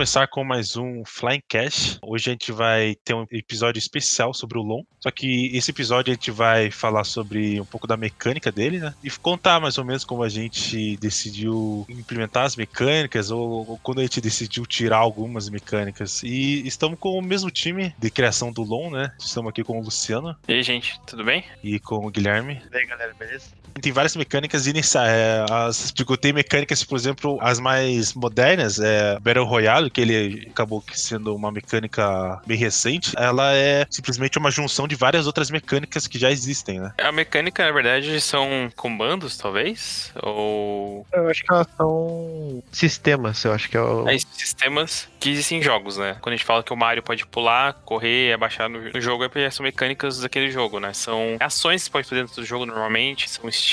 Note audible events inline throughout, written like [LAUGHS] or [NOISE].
começar com mais um Flying Cash. Hoje a gente vai ter um episódio especial sobre o LoL. Só que esse episódio a gente vai falar sobre um pouco da mecânica dele, né? E contar mais ou menos como a gente decidiu implementar as mecânicas ou, ou quando a gente decidiu tirar algumas mecânicas. E estamos com o mesmo time de criação do LoL, né? Estamos aqui com o Luciano. E aí, gente, tudo bem? E com o Guilherme. E aí, galera, beleza? Tem várias mecânicas nessa, é, as, tipo, tem mecânicas, por exemplo, as mais modernas, é Battle Royale, que ele acabou sendo uma mecânica bem recente, ela é simplesmente uma junção de várias outras mecânicas que já existem, né? A mecânica, na verdade, são comandos, talvez? Ou. Eu acho que elas são sistemas, eu acho que é o. É, sistemas que existem em jogos, né? Quando a gente fala que o Mario pode pular, correr, abaixar no, no jogo, é porque são mecânicas daquele jogo, né? São ações que você pode fazer dentro do jogo normalmente, são estilos,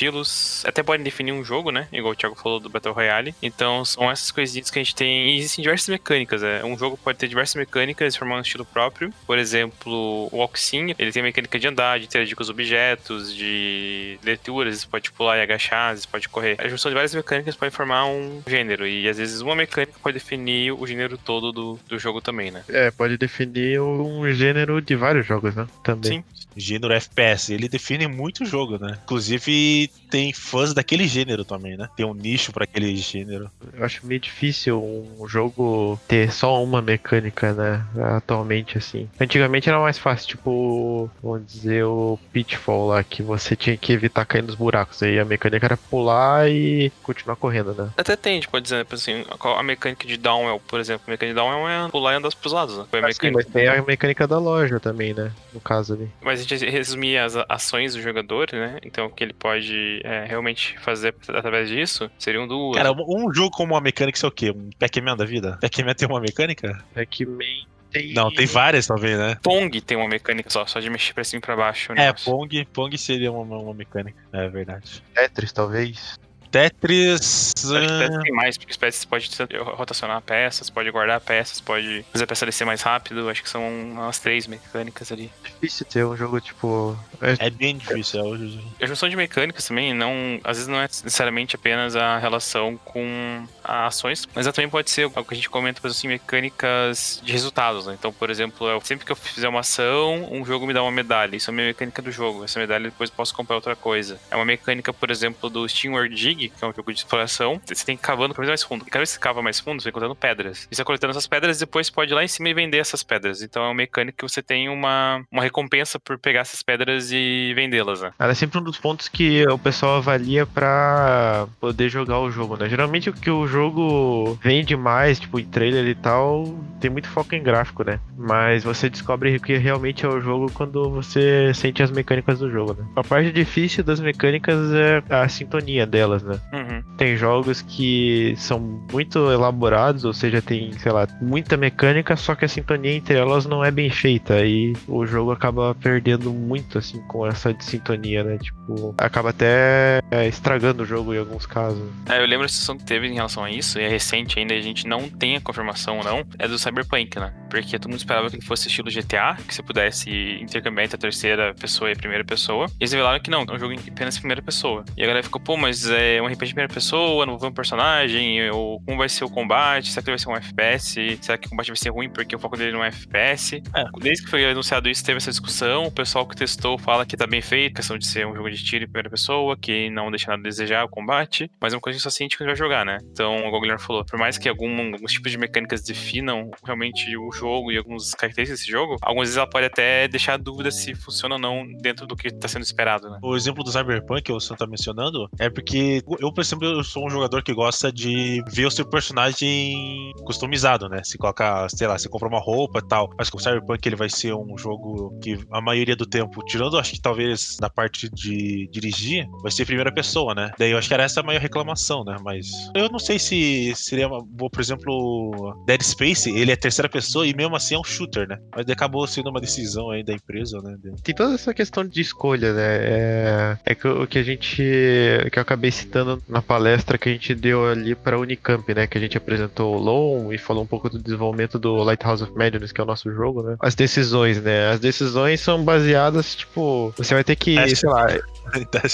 até podem definir um jogo, né? Igual o Thiago falou do Battle Royale. Então são essas coisinhas que a gente tem. E existem diversas mecânicas, né? Um jogo pode ter diversas mecânicas e formar um estilo próprio. Por exemplo, o Oxin, ele tem mecânica de andar, de interagir com os objetos, de leituras, você pode pular e agachar, você pode correr. A junção de várias mecânicas pode formar um gênero. E às vezes uma mecânica pode definir o gênero todo do, do jogo também, né? É, pode definir um gênero de vários jogos, né? Também. Sim. Gênero FPS, ele define muito o jogo, né? Inclusive tem fãs daquele gênero também, né? Tem um nicho para aquele gênero. Eu acho meio difícil um jogo ter só uma mecânica, né? Atualmente, assim. Antigamente era mais fácil, tipo, vamos dizer, o Pitfall lá, que você tinha que evitar cair nos buracos. Aí a mecânica era pular e continuar correndo, né? Até tem, a gente pode dizer, assim, a mecânica de Downwell, por exemplo. A mecânica de Downwell é pular e andar pros lados, né? Foi a Ah, sim, mecânica. mas tem a mecânica da loja também, né? No caso ali. Mas gente resumir as ações do jogador, né? Então o que ele pode é, realmente fazer através disso seriam duas. Cara, um um jogo com uma mecânica, isso é o quê? Um Pac-Man da vida? Pac-Man tem uma mecânica? Pac-Man tem. Não, tem várias também, né? Pong tem uma mecânica só, só de mexer pra cima e pra baixo. o É. Pong, Pong seria uma, uma mecânica, é verdade. Tetris, talvez. Tetris. Ah, deve ter mais, porque você pode rotacionar peças, pode guardar peças, pode fazer a peça descer mais rápido. Acho que são umas três mecânicas ali. Difícil ter um jogo tipo. é- É bem difícil, é hoje. A junção de mecânicas também, não, às vezes não é necessariamente apenas a relação com ações, mas ela também pode ser algo que a gente comenta, por exemplo, assim, mecânicas de resultados. Né? Então, por exemplo, eu- sempre que eu fizer uma ação, um jogo me dá uma medalha. Isso é a minha mecânica do jogo. Essa medalha depois eu posso comprar outra coisa. É uma mecânica, por exemplo, do Steamworld Dig, que é um jogo de exploração. Você tem que cavando cada vez mais fundo. E cada vez que você cava mais fundo, você vai encontrando pedras. E você vai coletando essas pedras e depois pode ir lá em cima e vender essas pedras. Então é uma mecânica que você tem uma, uma recompensa por pegar essas pedras e vendê-las, né? Ela é sempre um dos pontos que o pessoal avalia pra poder jogar o jogo, né? Geralmente o que o jogo vende mais, tipo, em trailer e tal, tem muito foco em gráfico, né? Mas você descobre que realmente é o jogo quando você sente as mecânicas do jogo, né? A parte difícil das mecânicas é a sintonia delas, né? Uhum. Tem jogos que são muito elaborados, ou seja, tem, sei lá, muita mecânica, só que a sintonia entre elas não é bem feita. E o jogo acaba perdendo muito, assim, com essa sintonia, né? Tipo, acaba até é, estragando o jogo em alguns casos. É, eu lembro a discussão que teve em relação a isso, e é recente ainda, a gente não tem a confirmação ou não, é do Cyberpunk, né? Porque todo mundo esperava que ele fosse estilo GTA, que você pudesse intercambiar entre a terceira pessoa e a primeira pessoa. E eles revelaram que não, é um jogo em apenas primeira pessoa. E a galera ficou, pô, mas é um RPG de primeira pessoa, não vou ver um personagem, ou como vai ser o combate, será que ele vai ser um FPS? Será que o combate vai ser ruim porque o foco dele não é FPS? É. Desde que foi anunciado isso, teve essa discussão, o pessoal que testou fala que tá bem feito, questão de ser um jogo de tiro em primeira pessoa, que não deixa nada a desejar o combate, mas é uma coisa que só sente quando vai jogar, né? Então, igual o Guilherme falou, por mais que algum, alguns tipos de mecânicas definam realmente o jogo e algumas características desse jogo, algumas vezes ela pode até deixar a dúvida se funciona ou não dentro do que tá sendo esperado, né? O exemplo do Cyberpunk que você tá mencionando é porque eu, por exemplo, eu sou um jogador que gosta de ver o seu personagem customizado, né? Se coloca, sei lá, você compra uma roupa e tal. Mas com o Cyberpunk ele vai ser um jogo que a maioria do tempo, tirando acho que talvez na parte de dirigir, vai ser primeira pessoa, né? Daí eu acho que era essa a maior reclamação, né? Mas eu não sei se seria uma por exemplo, Dead Space, ele é terceira pessoa e mesmo assim é um shooter, né? Mas acabou sendo uma decisão aí da empresa, né? Tem toda essa questão de escolha, né? É, é que o que a gente. que eu acabei citando na palestra que a gente deu ali para Unicamp, né? Que a gente apresentou o LOM e falou um pouco do desenvolvimento do Lighthouse of Madness, que é o nosso jogo, né? As decisões, né? As decisões são baseadas, tipo, você vai ter que, sei lá, [LAUGHS]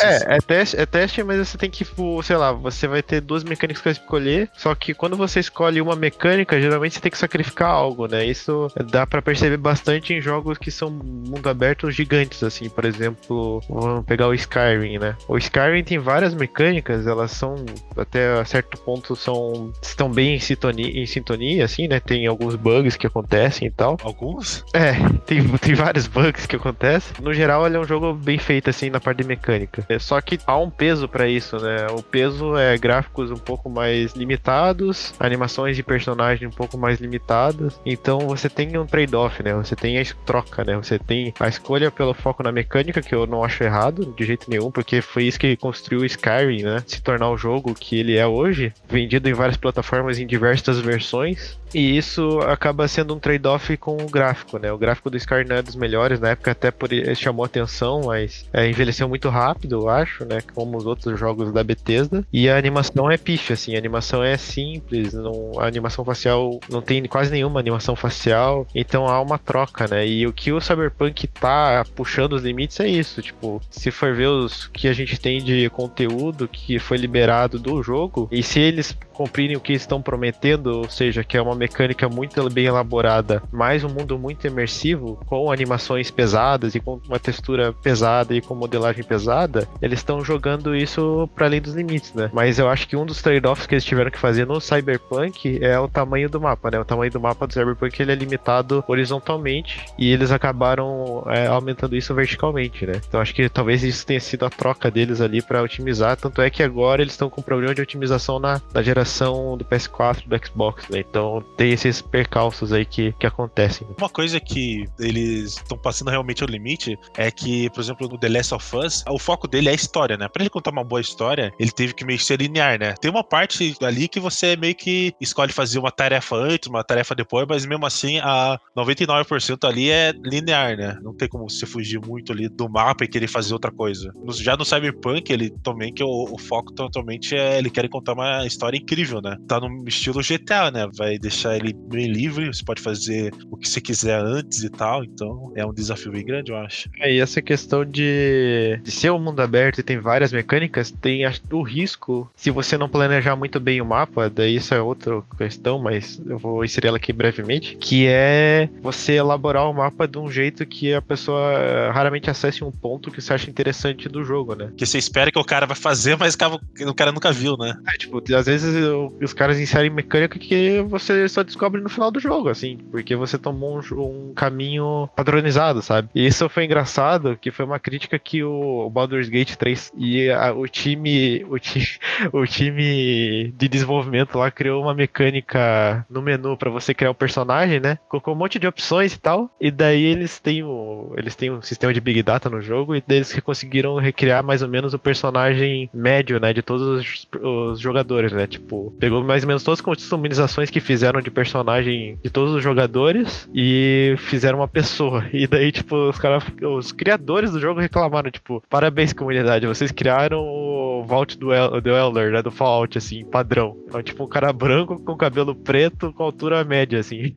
é, é teste, é teste, mas você tem que, tipo, sei lá, você vai ter duas mecânicas pra escolher. Só que quando você escolhe uma mecânica, geralmente você tem que sacrificar algo, né? Isso dá para perceber bastante em jogos que são mundo aberto gigantes, assim, por exemplo, vamos pegar o Skyrim, né? O Skyrim tem várias mecânicas, elas são até certo ponto são estão bem em sintonia, em sintonia, assim, né? Tem alguns bugs que acontecem e tal. Alguns? É, tem, tem vários bugs que acontecem. No geral, ele é um jogo bem feito, assim, na parte de mecânica mecânica. É, só que há um peso para isso, né? O peso é gráficos um pouco mais limitados, animações de personagem um pouco mais limitadas. Então você tem um trade-off, né? Você tem a troca, né? Você tem a escolha pelo foco na mecânica, que eu não acho errado de jeito nenhum, porque foi isso que construiu o Skyrim, né? Se tornar o jogo que ele é hoje, vendido em várias plataformas em diversas versões. E isso acaba sendo um trade-off com o gráfico, né? O gráfico do Skyrim não é dos melhores, na época até por chamou atenção, mas é, envelheceu muito rápido, eu acho, né? Como os outros jogos da Bethesda. E a animação é picha, assim, a animação é simples, não, a animação facial não tem quase nenhuma animação facial, então há uma troca, né? E o que o Cyberpunk tá puxando os limites é isso, tipo, se for ver os que a gente tem de conteúdo que foi liberado do jogo, e se eles cumprirem o que estão prometendo, ou seja, que é uma mecânica muito bem elaborada, mais um mundo muito imersivo, com animações pesadas e com uma textura pesada e com modelagem pesada, eles estão jogando isso para além dos limites, né? Mas eu acho que um dos trade-offs que eles tiveram que fazer no Cyberpunk é o tamanho do mapa, né? O tamanho do mapa do Cyberpunk ele é limitado horizontalmente e eles acabaram é, aumentando isso verticalmente, né? Então acho que talvez isso tenha sido a troca deles ali para otimizar, tanto é que agora eles estão com problema de otimização na, na geração do PS4 do Xbox, né? Então tem esses percalços aí que, que acontecem. Uma coisa que eles estão passando realmente ao limite é que, por exemplo, no The Last of Us, o foco dele é a história, né? Pra ele contar uma boa história, ele teve que meio que ser linear, né? Tem uma parte ali que você meio que escolhe fazer uma tarefa antes, uma tarefa depois, mas mesmo assim a 99% ali é linear, né? Não tem como você fugir muito ali do mapa e querer fazer outra coisa. Já no Cyberpunk, ele também que o, o foco totalmente é ele quer contar uma história incrível né? Tá no estilo GTA, né? Vai deixar ele bem livre, você pode fazer o que você quiser antes e tal, então é um desafio bem grande, eu acho. É, e essa questão de, de ser um mundo aberto e tem várias mecânicas, tem o risco, se você não planejar muito bem o mapa, daí isso é outra questão, mas eu vou inserir ela aqui brevemente, que é você elaborar o mapa de um jeito que a pessoa raramente acesse um ponto que você acha interessante do jogo, né? Que você espera que o cara vai fazer, mas o cara nunca viu, né? É, tipo, às vezes os caras inserem mecânica que você só descobre no final do jogo, assim, porque você tomou um, um caminho padronizado, sabe? E isso foi engraçado, que foi uma crítica que o Baldur's Gate 3 e a, o time, o time, [LAUGHS] o time de desenvolvimento lá criou uma mecânica no menu para você criar o um personagem, né? Colocou um monte de opções e tal, e daí eles têm o, eles têm um sistema de big data no jogo e eles conseguiram recriar mais ou menos o personagem médio, né, de todos os, os jogadores, né? Tipo Tipo, pegou mais ou menos todas as customizações que fizeram de personagem de todos os jogadores e fizeram uma pessoa. E daí, tipo, os caras, os criadores do jogo reclamaram, tipo, parabéns comunidade, vocês criaram o Vault do, El do Elder, né, do Fallout, assim, padrão. Então, tipo, um cara branco com cabelo preto com altura média, assim.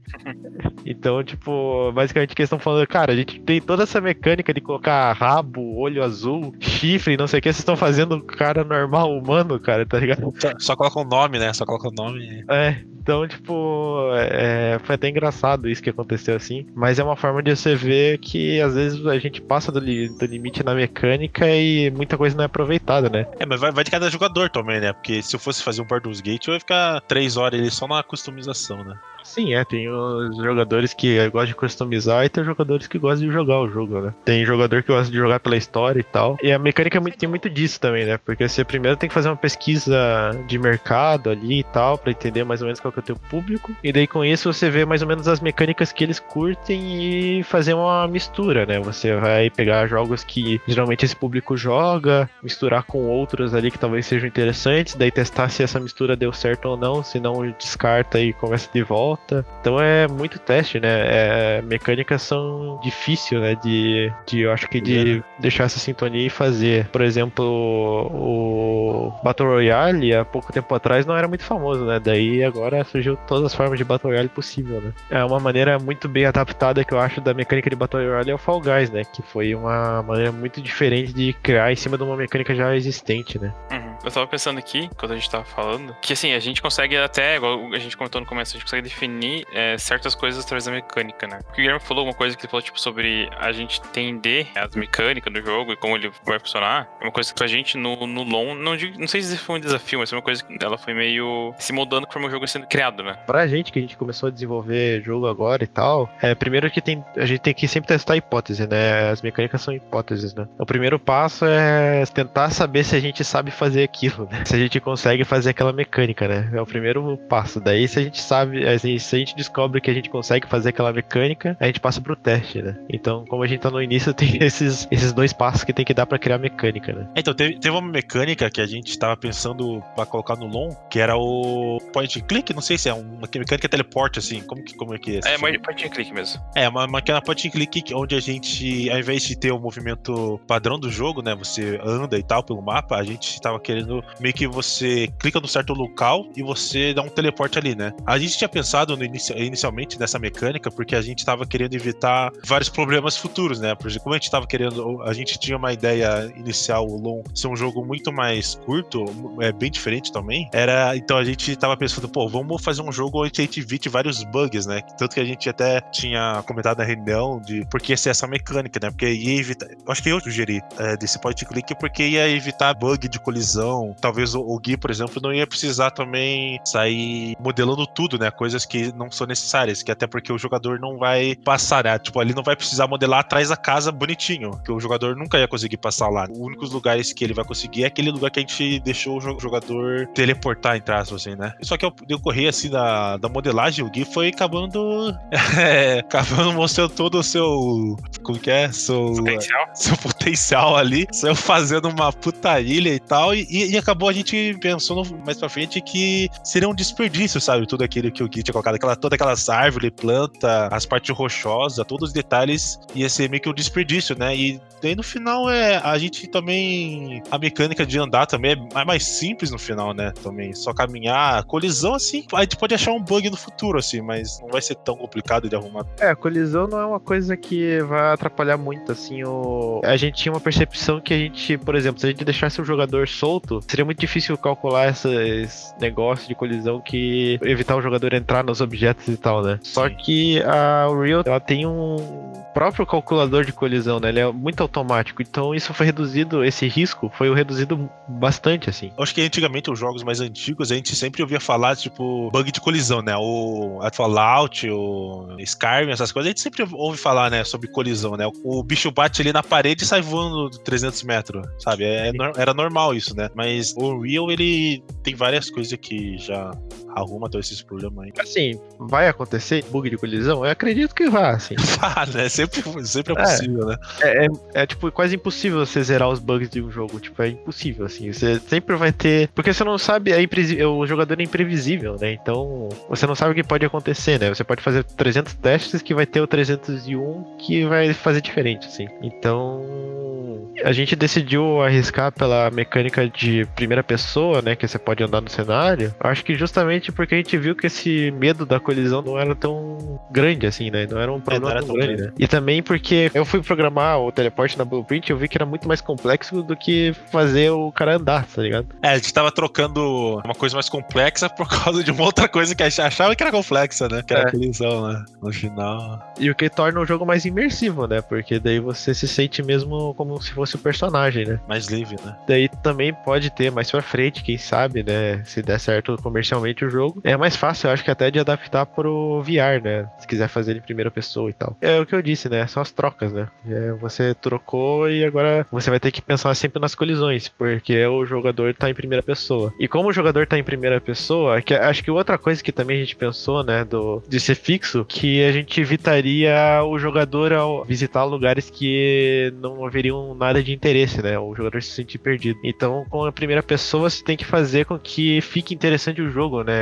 Então, tipo, basicamente que eles estão falando, cara, a gente tem toda essa mecânica de colocar rabo, olho azul, chifre, não sei o que, vocês estão fazendo cara normal, humano, cara, tá ligado? Só, só coloca um nome, né? Só coloca o nome. É, então, tipo, é, foi até engraçado isso que aconteceu assim. Mas é uma forma de você ver que às vezes a gente passa do, do limite na mecânica e muita coisa não é aproveitada, né? É, mas vai, vai de cada jogador também, né? Porque se eu fosse fazer um Baldur's Gate, eu ia ficar três horas ali só na customização, né? Sim, é. Tem os jogadores que gostam de customizar e tem jogadores que gostam de jogar o jogo, né? Tem jogador que gosta de jogar pela história e tal. E a mecânica é tem muito disso também, né? Porque você primeiro tem que fazer uma pesquisa de mercado ali e tal, para entender mais ou menos qual que é o teu público. E daí com isso você vê mais ou menos as mecânicas que eles curtem e fazer uma mistura, né? Você vai pegar jogos que geralmente esse público joga, misturar com outros ali que talvez sejam interessantes, daí testar se essa mistura deu certo ou não, se não descarta e começa de volta volta. Então é muito teste, né? É, mecânicas são difíceis, né? De, de, eu acho que de deixar essa sintonia e fazer. Por exemplo, o Battle Royale, há pouco tempo atrás, não era muito famoso, né? Daí agora surgiu todas as formas de Battle Royale possível, né? É uma maneira muito bem adaptada que eu acho da mecânica de Battle Royale é o Fall Guys, né? Que foi uma maneira muito diferente de criar em cima de uma mecânica já existente, né? Uhum. Eu tava pensando aqui, quando a gente tava falando, que assim, a gente consegue até, igual a gente comentou no começo, a gente consegue definir é, certas coisas através da mecânica, né? O Guilherme falou uma coisa que ele falou, tipo, sobre a gente entender as mecânicas do jogo e como ele vai funcionar. É uma coisa que pra gente no, no long, não, não sei se foi um desafio, mas foi uma coisa que ela foi meio se moldando conforme o jogo sendo criado, né? Pra gente que a gente começou a desenvolver jogo agora e tal, é, primeiro que tem, a gente tem que sempre testar a hipótese, né? As mecânicas são hipóteses, né? O primeiro passo é tentar saber se a gente sabe fazer aquilo, né? Se a gente consegue fazer aquela mecânica, né? É o primeiro passo. Daí, se a gente sabe, se a gente descobre que a gente consegue fazer aquela mecânica, a gente passa pro teste, né? Então, como a gente tá no início, [LAUGHS] tem esses, esses dois passos que tem que dar para criar mecânica, né? Então, teve, teve uma mecânica que a gente tava pensando para colocar no long, que era o point click, não sei se é uma mecânica teleporte, assim, como que como é que é? É, mas point click mesmo. É, uma máquina point click onde a gente, ao invés de ter o movimento padrão do jogo, né, você anda e tal pelo mapa, a gente tava querendo meio que você clica no certo local e você dá um teleporte ali, né? A gente tinha pensado inicio, inicialmente nessa mecânica porque a gente tava querendo evitar vários problemas futuros, né? Porque como a gente tava querendo, a gente tinha uma ideia inicial, o Long, ser um jogo muito mais curto, é bem diferente também. Era, então a gente tava pensando, pô, vamos fazer um jogo onde a gente evite vários bugs, né? Tanto que a gente até tinha comentado na reunião de por que ser essa mecânica, né? Porque ia evitar, acho que eu sugeri é, desse point click porque ia evitar bug de colisão, talvez o, o Gui, por exemplo, não ia precisar também sair modelando tudo, né? Coisas que não são necessárias, que até porque o jogador não vai passar, né? Tipo, ali não vai precisar modelar atrás da casa bonitinho, que o jogador nunca ia conseguir passar lá. Os únicos lugares que ele vai conseguir é aquele lugar que a gente deixou o jogador teleportar, entre aspas, assim, né? Só que eu decorrer, assim, da, da modelagem, o Gui foi acabando. [LAUGHS] é, acabando mostrando todo o seu. Como que é? Seu potencial, seu potencial ali. Saiu fazendo uma puta ilha e tal. E, e acabou a gente pensou no, mais pra frente que seria um desperdício, sabe? Tudo aquilo que o Gui tinha colocado, aquela, todas aquelas árvores, planta, as partes rochosas, todos os detalhes ia ser meio que um desperdício, né? E daí no final é a gente também a mecânica de andar também é mais simples no final, né? Também só caminhar, colisão assim, a gente pode achar um bug no futuro assim, mas não vai ser tão complicado de arrumar. É, colisão não é uma coisa que vai atrapalhar muito assim o a gente tinha uma percepção que a gente, por exemplo, se a gente deixasse o jogador solto, seria muito difícil calcular esses negócios de colisão que evitar o jogador entrar nos objetos e tal, né? Sim. Só que a Unreal, ela tem um próprio calculador de colisão, né? Ele é muito automático. Então isso foi reduzido, esse risco foi reduzido bastante, assim. Acho que antigamente os jogos mais antigos a gente sempre ouvia falar, tipo, bug de colisão, né? O Fallout, o Skyrim, essas coisas, a gente sempre ouve falar, né, sobre colisão, né? O bicho bate ali na parede e sai voando 300 metros, sabe? É, é era normal isso, né? Mas o Unreal, ele tem várias coisas que já arruma todos esses problemas aí. Assim, vai acontecer bug de colisão? Eu acredito que vai, assim. [LAUGHS] Vá, né? Sempre, sempre é possível, é, né? É, é, é, tipo, quase impossível você zerar os bugs de um jogo. Tipo, é impossível, assim. Você sempre vai ter. Porque você não sabe, é imprevisível, o jogador é imprevisível, né? Então, você não sabe o que pode acontecer, né? Você pode fazer 300 testes que vai ter o 301 que vai fazer diferente, assim. Então a gente decidiu arriscar pela mecânica de primeira pessoa, né? Que você pode andar no cenário. Acho que justamente porque a gente viu que esse medo da colisão não era tão grande assim, né? Não era um problema é, tão, tão grande, grande, né? E também porque eu fui programar o teleporte na Blueprint eu vi que era muito mais complexo do que fazer o cara andar, tá ligado? É, a gente tava trocando uma coisa mais complexa por [LAUGHS] causa de uma outra coisa que a gente achava que era complexa, né? Que era é. a colisão, né? No final. E o que torna o jogo mais imersivo, né? Porque daí você se sente mesmo como se fosse o personagem, né? Mais livre, né? Daí também pode ter mais pra frente, quem sabe, né? Se der certo comercialmente o jogo. É mais fácil, eu acho que até de adaptar pro VR, né? Se quiser fazer ele em primeira pessoa e tal. É o que eu disse, né? São as trocas, né? É, você trocou e agora você vai ter que pensar sempre nas colisões, porque o jogador tá em primeira pessoa. E como o jogador tá em primeira pessoa, que acho que outra coisa que também a gente pensou, né, do, de ser fixo, que a gente evitaria o jogador ao visitar lugares que não haveriam nada de interesse, né? O jogador se sente perdido. Então, com a primeira pessoa, você tem que fazer com que fique interessante o jogo, né?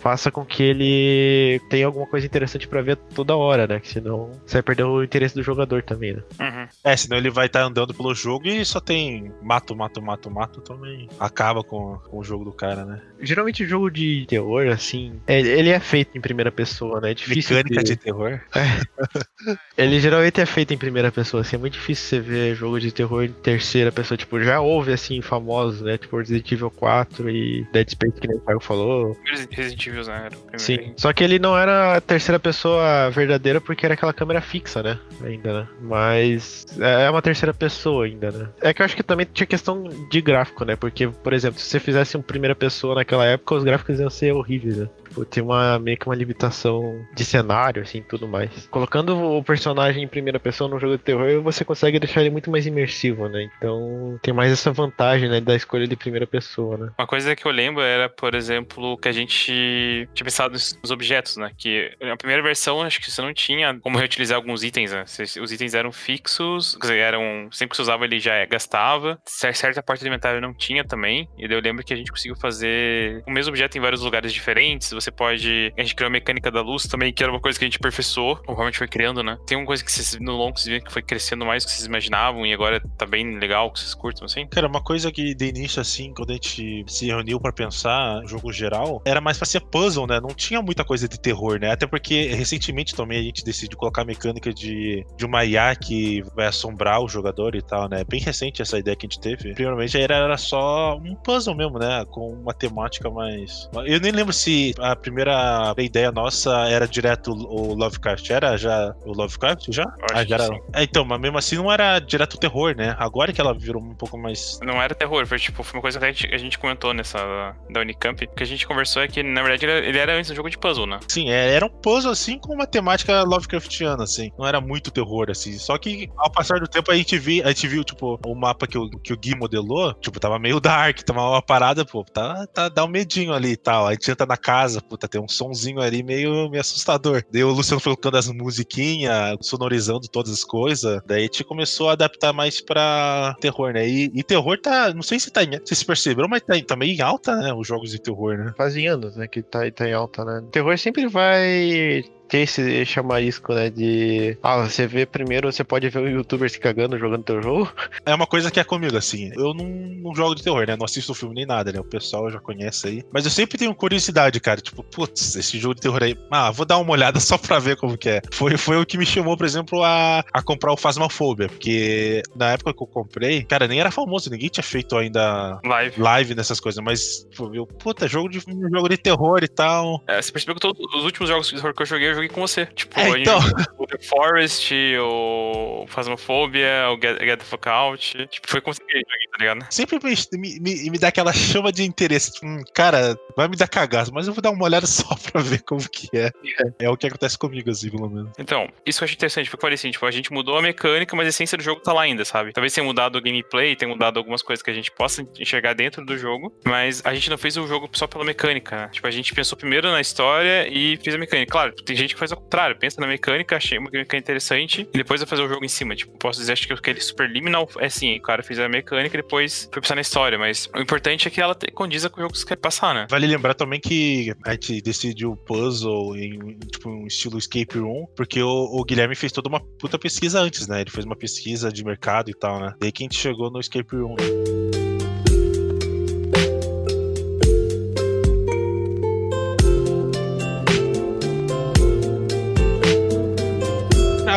Faça com que ele tenha alguma coisa interessante para ver toda hora, né? Que senão você vai perder o interesse do jogador também, né? Uhum. É, senão ele vai estar andando pelo jogo e só tem mato, mato, mato, mato, também acaba com, com o jogo do cara, né? Geralmente o jogo de terror, assim, é- ele é feito em primeira pessoa, né? É difícil Mecânica de- de terror. [LAUGHS] Ele geralmente é feito em primeira pessoa, assim, é muito difícil você ver jogo de terror em terceira pessoa. Tipo, já houve, assim, famosos, né? Tipo, Resident Evil 4 e Dead Space, que nem o Thiago falou. Resident Evil, né? Sim. Só que ele não era a terceira pessoa verdadeira porque era aquela câmera fixa, né? Ainda, né? Mas é uma terceira pessoa ainda, né? É que eu acho que também tinha questão de gráfico, né? Porque, por exemplo, se você fizesse um primeira pessoa naquela época, os gráficos iam ser horríveis, né? Tipo, tem uma, meio que uma limitação de cenário, assim, tudo mais. Colocando o personagem em primeira pessoa num jogo de terror, você consegue deixar ele muito mais imersivo, né? Então tem mais essa vantagem, né? Da escolha de primeira pessoa, né? Uma coisa que eu lembro era, por exemplo, que a gente tinha pensado nos objetos, né? Que na primeira versão, acho que você não tinha como reutilizar alguns itens, né? Os itens eram fixos, quer dizer, eram. Sempre que você usava ele já gastava. Cer- Certa parte do inventário não tinha também. E daí eu lembro que a gente conseguiu fazer o mesmo objeto em vários lugares diferentes. Você pode. A gente criou a mecânica da luz também, que era uma coisa que a gente aperfeiçoou, gente foi criando, né? Tem uma coisa que vocês, no longo vocês viram que foi crescendo mais do que vocês imaginavam e agora tá bem legal, que vocês curtam, assim. Cara, uma coisa que de início, assim, quando a gente se reuniu pra pensar jogo geral, era mais pra ser puzzle, né? Não tinha muita coisa de terror, né? Até porque recentemente também a gente decidiu colocar a mecânica de, de uma IA que vai assombrar o jogador e tal, né? Bem recente essa ideia que a gente teve. Primeiramente era, era só um puzzle mesmo, né? Com uma temática mais. Eu nem lembro se a primeira ideia nossa era direto o Lovecraft. Era já o Lovecraft já? Ah, já era. É, então, mas mesmo assim não era direto terror, né? Agora que ela virou um pouco mais Não era terror, foi tipo, foi uma coisa que a gente, a gente comentou nessa da Unicamp. O que a gente conversou é que, na verdade, ele, era antes um jogo de puzzle, né? Sim, é, era um puzzle assim com uma temática Lovecraftiana, assim. Não era muito terror, assim. Só que ao passar do tempo a gente viu, a gente viu tipo, o mapa que o, que o Gui modelou, tipo, tava meio dark, tava uma parada, pô, tá, tá, dá um medinho ali e tal. Aí a gente entra na casa, puta, tem um sonzinho ali meio, meio assustador. Daí o Luciano colocando as musiquinhas, sonorizando todas as coisas. Daí a gente começou a adaptar mais pra terror, né? E, e terror tá, não sei se tá em, vocês perceberam, mas tá, tá meio em alta, né? Os jogos de terror, né? Fazem anos, né? Que tá, tá em alta, né? Terror sempre vai ter esse chamarisco, né? De. Ah, você vê primeiro, você pode ver o youtuber se cagando jogando teu jogo. [LAUGHS] É uma coisa que é comigo, assim. Eu não, não jogo de terror, né? Não assisto filme nem nada, né? O pessoal já conhece aí. Mas eu sempre tenho curiosidade, cara. Tipo, putz, esse jogo de terror aí. Ah, vou dar uma olhada [LAUGHS] só pra ver como que é. Foi, foi o que me chamou, por exemplo, a, a comprar o Phasmophobia. Porque na época que eu comprei, cara, nem era famoso. Ninguém tinha feito ainda Live. live nessas coisas. Mas, pô, eu, puta, jogo de, jogo de terror e tal. É, você percebeu que todos os últimos jogos de terror que eu joguei, eu joguei com você. Tipo, É, então. o The Forest, o Phasmophobia, o Get, Get the Fuck Out. Tipo, foi com você que eu joguei, tá ligado? Sempre me, me, me, dá aquela chama de interesse. Tipo, hum, cara, vai me dar cagaço, mas eu vou dar uma olhada [LAUGHS] só pra ver como que é. É o que acontece comigo, assim, pelo menos. Então, isso eu achei interessante, porque eu falei assim, tipo, a gente mudou a mecânica, mas a essência do jogo tá lá ainda, sabe? Talvez tenha mudado o gameplay, tenha mudado algumas coisas que a gente possa enxergar dentro do jogo, mas a gente não fez o jogo só pela mecânica, né? Tipo, a gente pensou primeiro na história e fez a mecânica. Claro, tem gente que faz ao contrário, pensa na mecânica, achei uma mecânica interessante, e depois vai fazer o jogo em cima. Tipo, posso dizer, acho que aquele Superliminal é assim, o cara fez a mecânica e depois foi pensar na história, mas o importante é que ela condiza com o jogo que você quer passar, né? Vale lembrar também que a gente decidiu o puzzle em tipo, um estilo escape room, porque o, o Guilherme fez toda uma puta pesquisa antes, né? Ele fez uma pesquisa de mercado e tal, né? Daí que a gente chegou no escape room.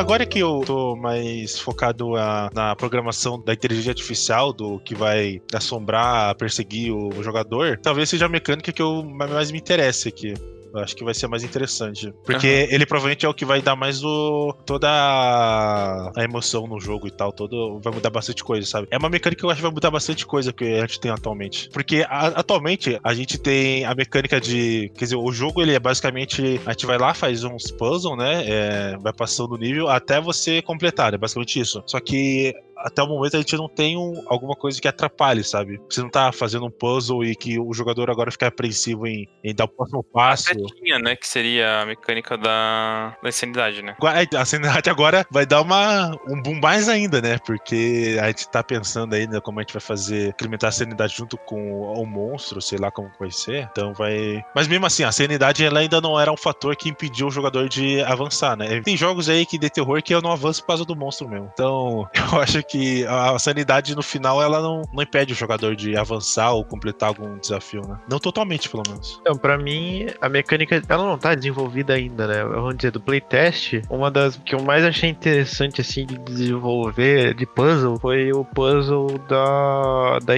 Agora que eu tô mais focado a- na programação da inteligência artificial, do que vai assombrar, perseguir o jogador, talvez seja a mecânica que eu mais me interesse aqui. Eu acho que vai ser mais interessante. Porque ele provavelmente é o que vai dar mais o, toda a, a emoção no jogo e tal. Todo, vai mudar bastante coisa, sabe? É uma mecânica que eu acho que vai mudar bastante coisa que a gente tem atualmente. Porque a- atualmente a gente tem a mecânica de. Quer dizer, o jogo ele é basicamente. A gente vai lá, faz uns puzzles, né? É, vai passando o nível até você completar. É basicamente isso. Só que até o momento a gente não tem um, alguma coisa que atrapalhe, sabe? Você não tá fazendo um puzzle e que o jogador agora fica apreensivo em, em dar o próximo passo. Até tinha, né? Que seria a mecânica da, da insanidade, né? A insanidade agora vai dar uma, um boom mais ainda, né? Porque a gente tá pensando ainda como a gente vai fazer, incrementar a sanidade junto com o monstro, sei lá como vai ser. Então vai. Mas mesmo assim, a sanidade ela ainda não era um fator que impediu o jogador de avançar, né? Tem jogos aí que de terror que eu não avanço por causa do monstro mesmo. Então, [LAUGHS] eu acho que a sanidade no final ela não, não impede o jogador de avançar ou completar algum desafio, né? Não totalmente, pelo menos. Então, pra mim, a mecânica ela não tá desenvolvida ainda, né? Vamos dizer, do playtest, uma das que eu mais achei interessante assim de desenvolver de puzzle foi o puzzle da, da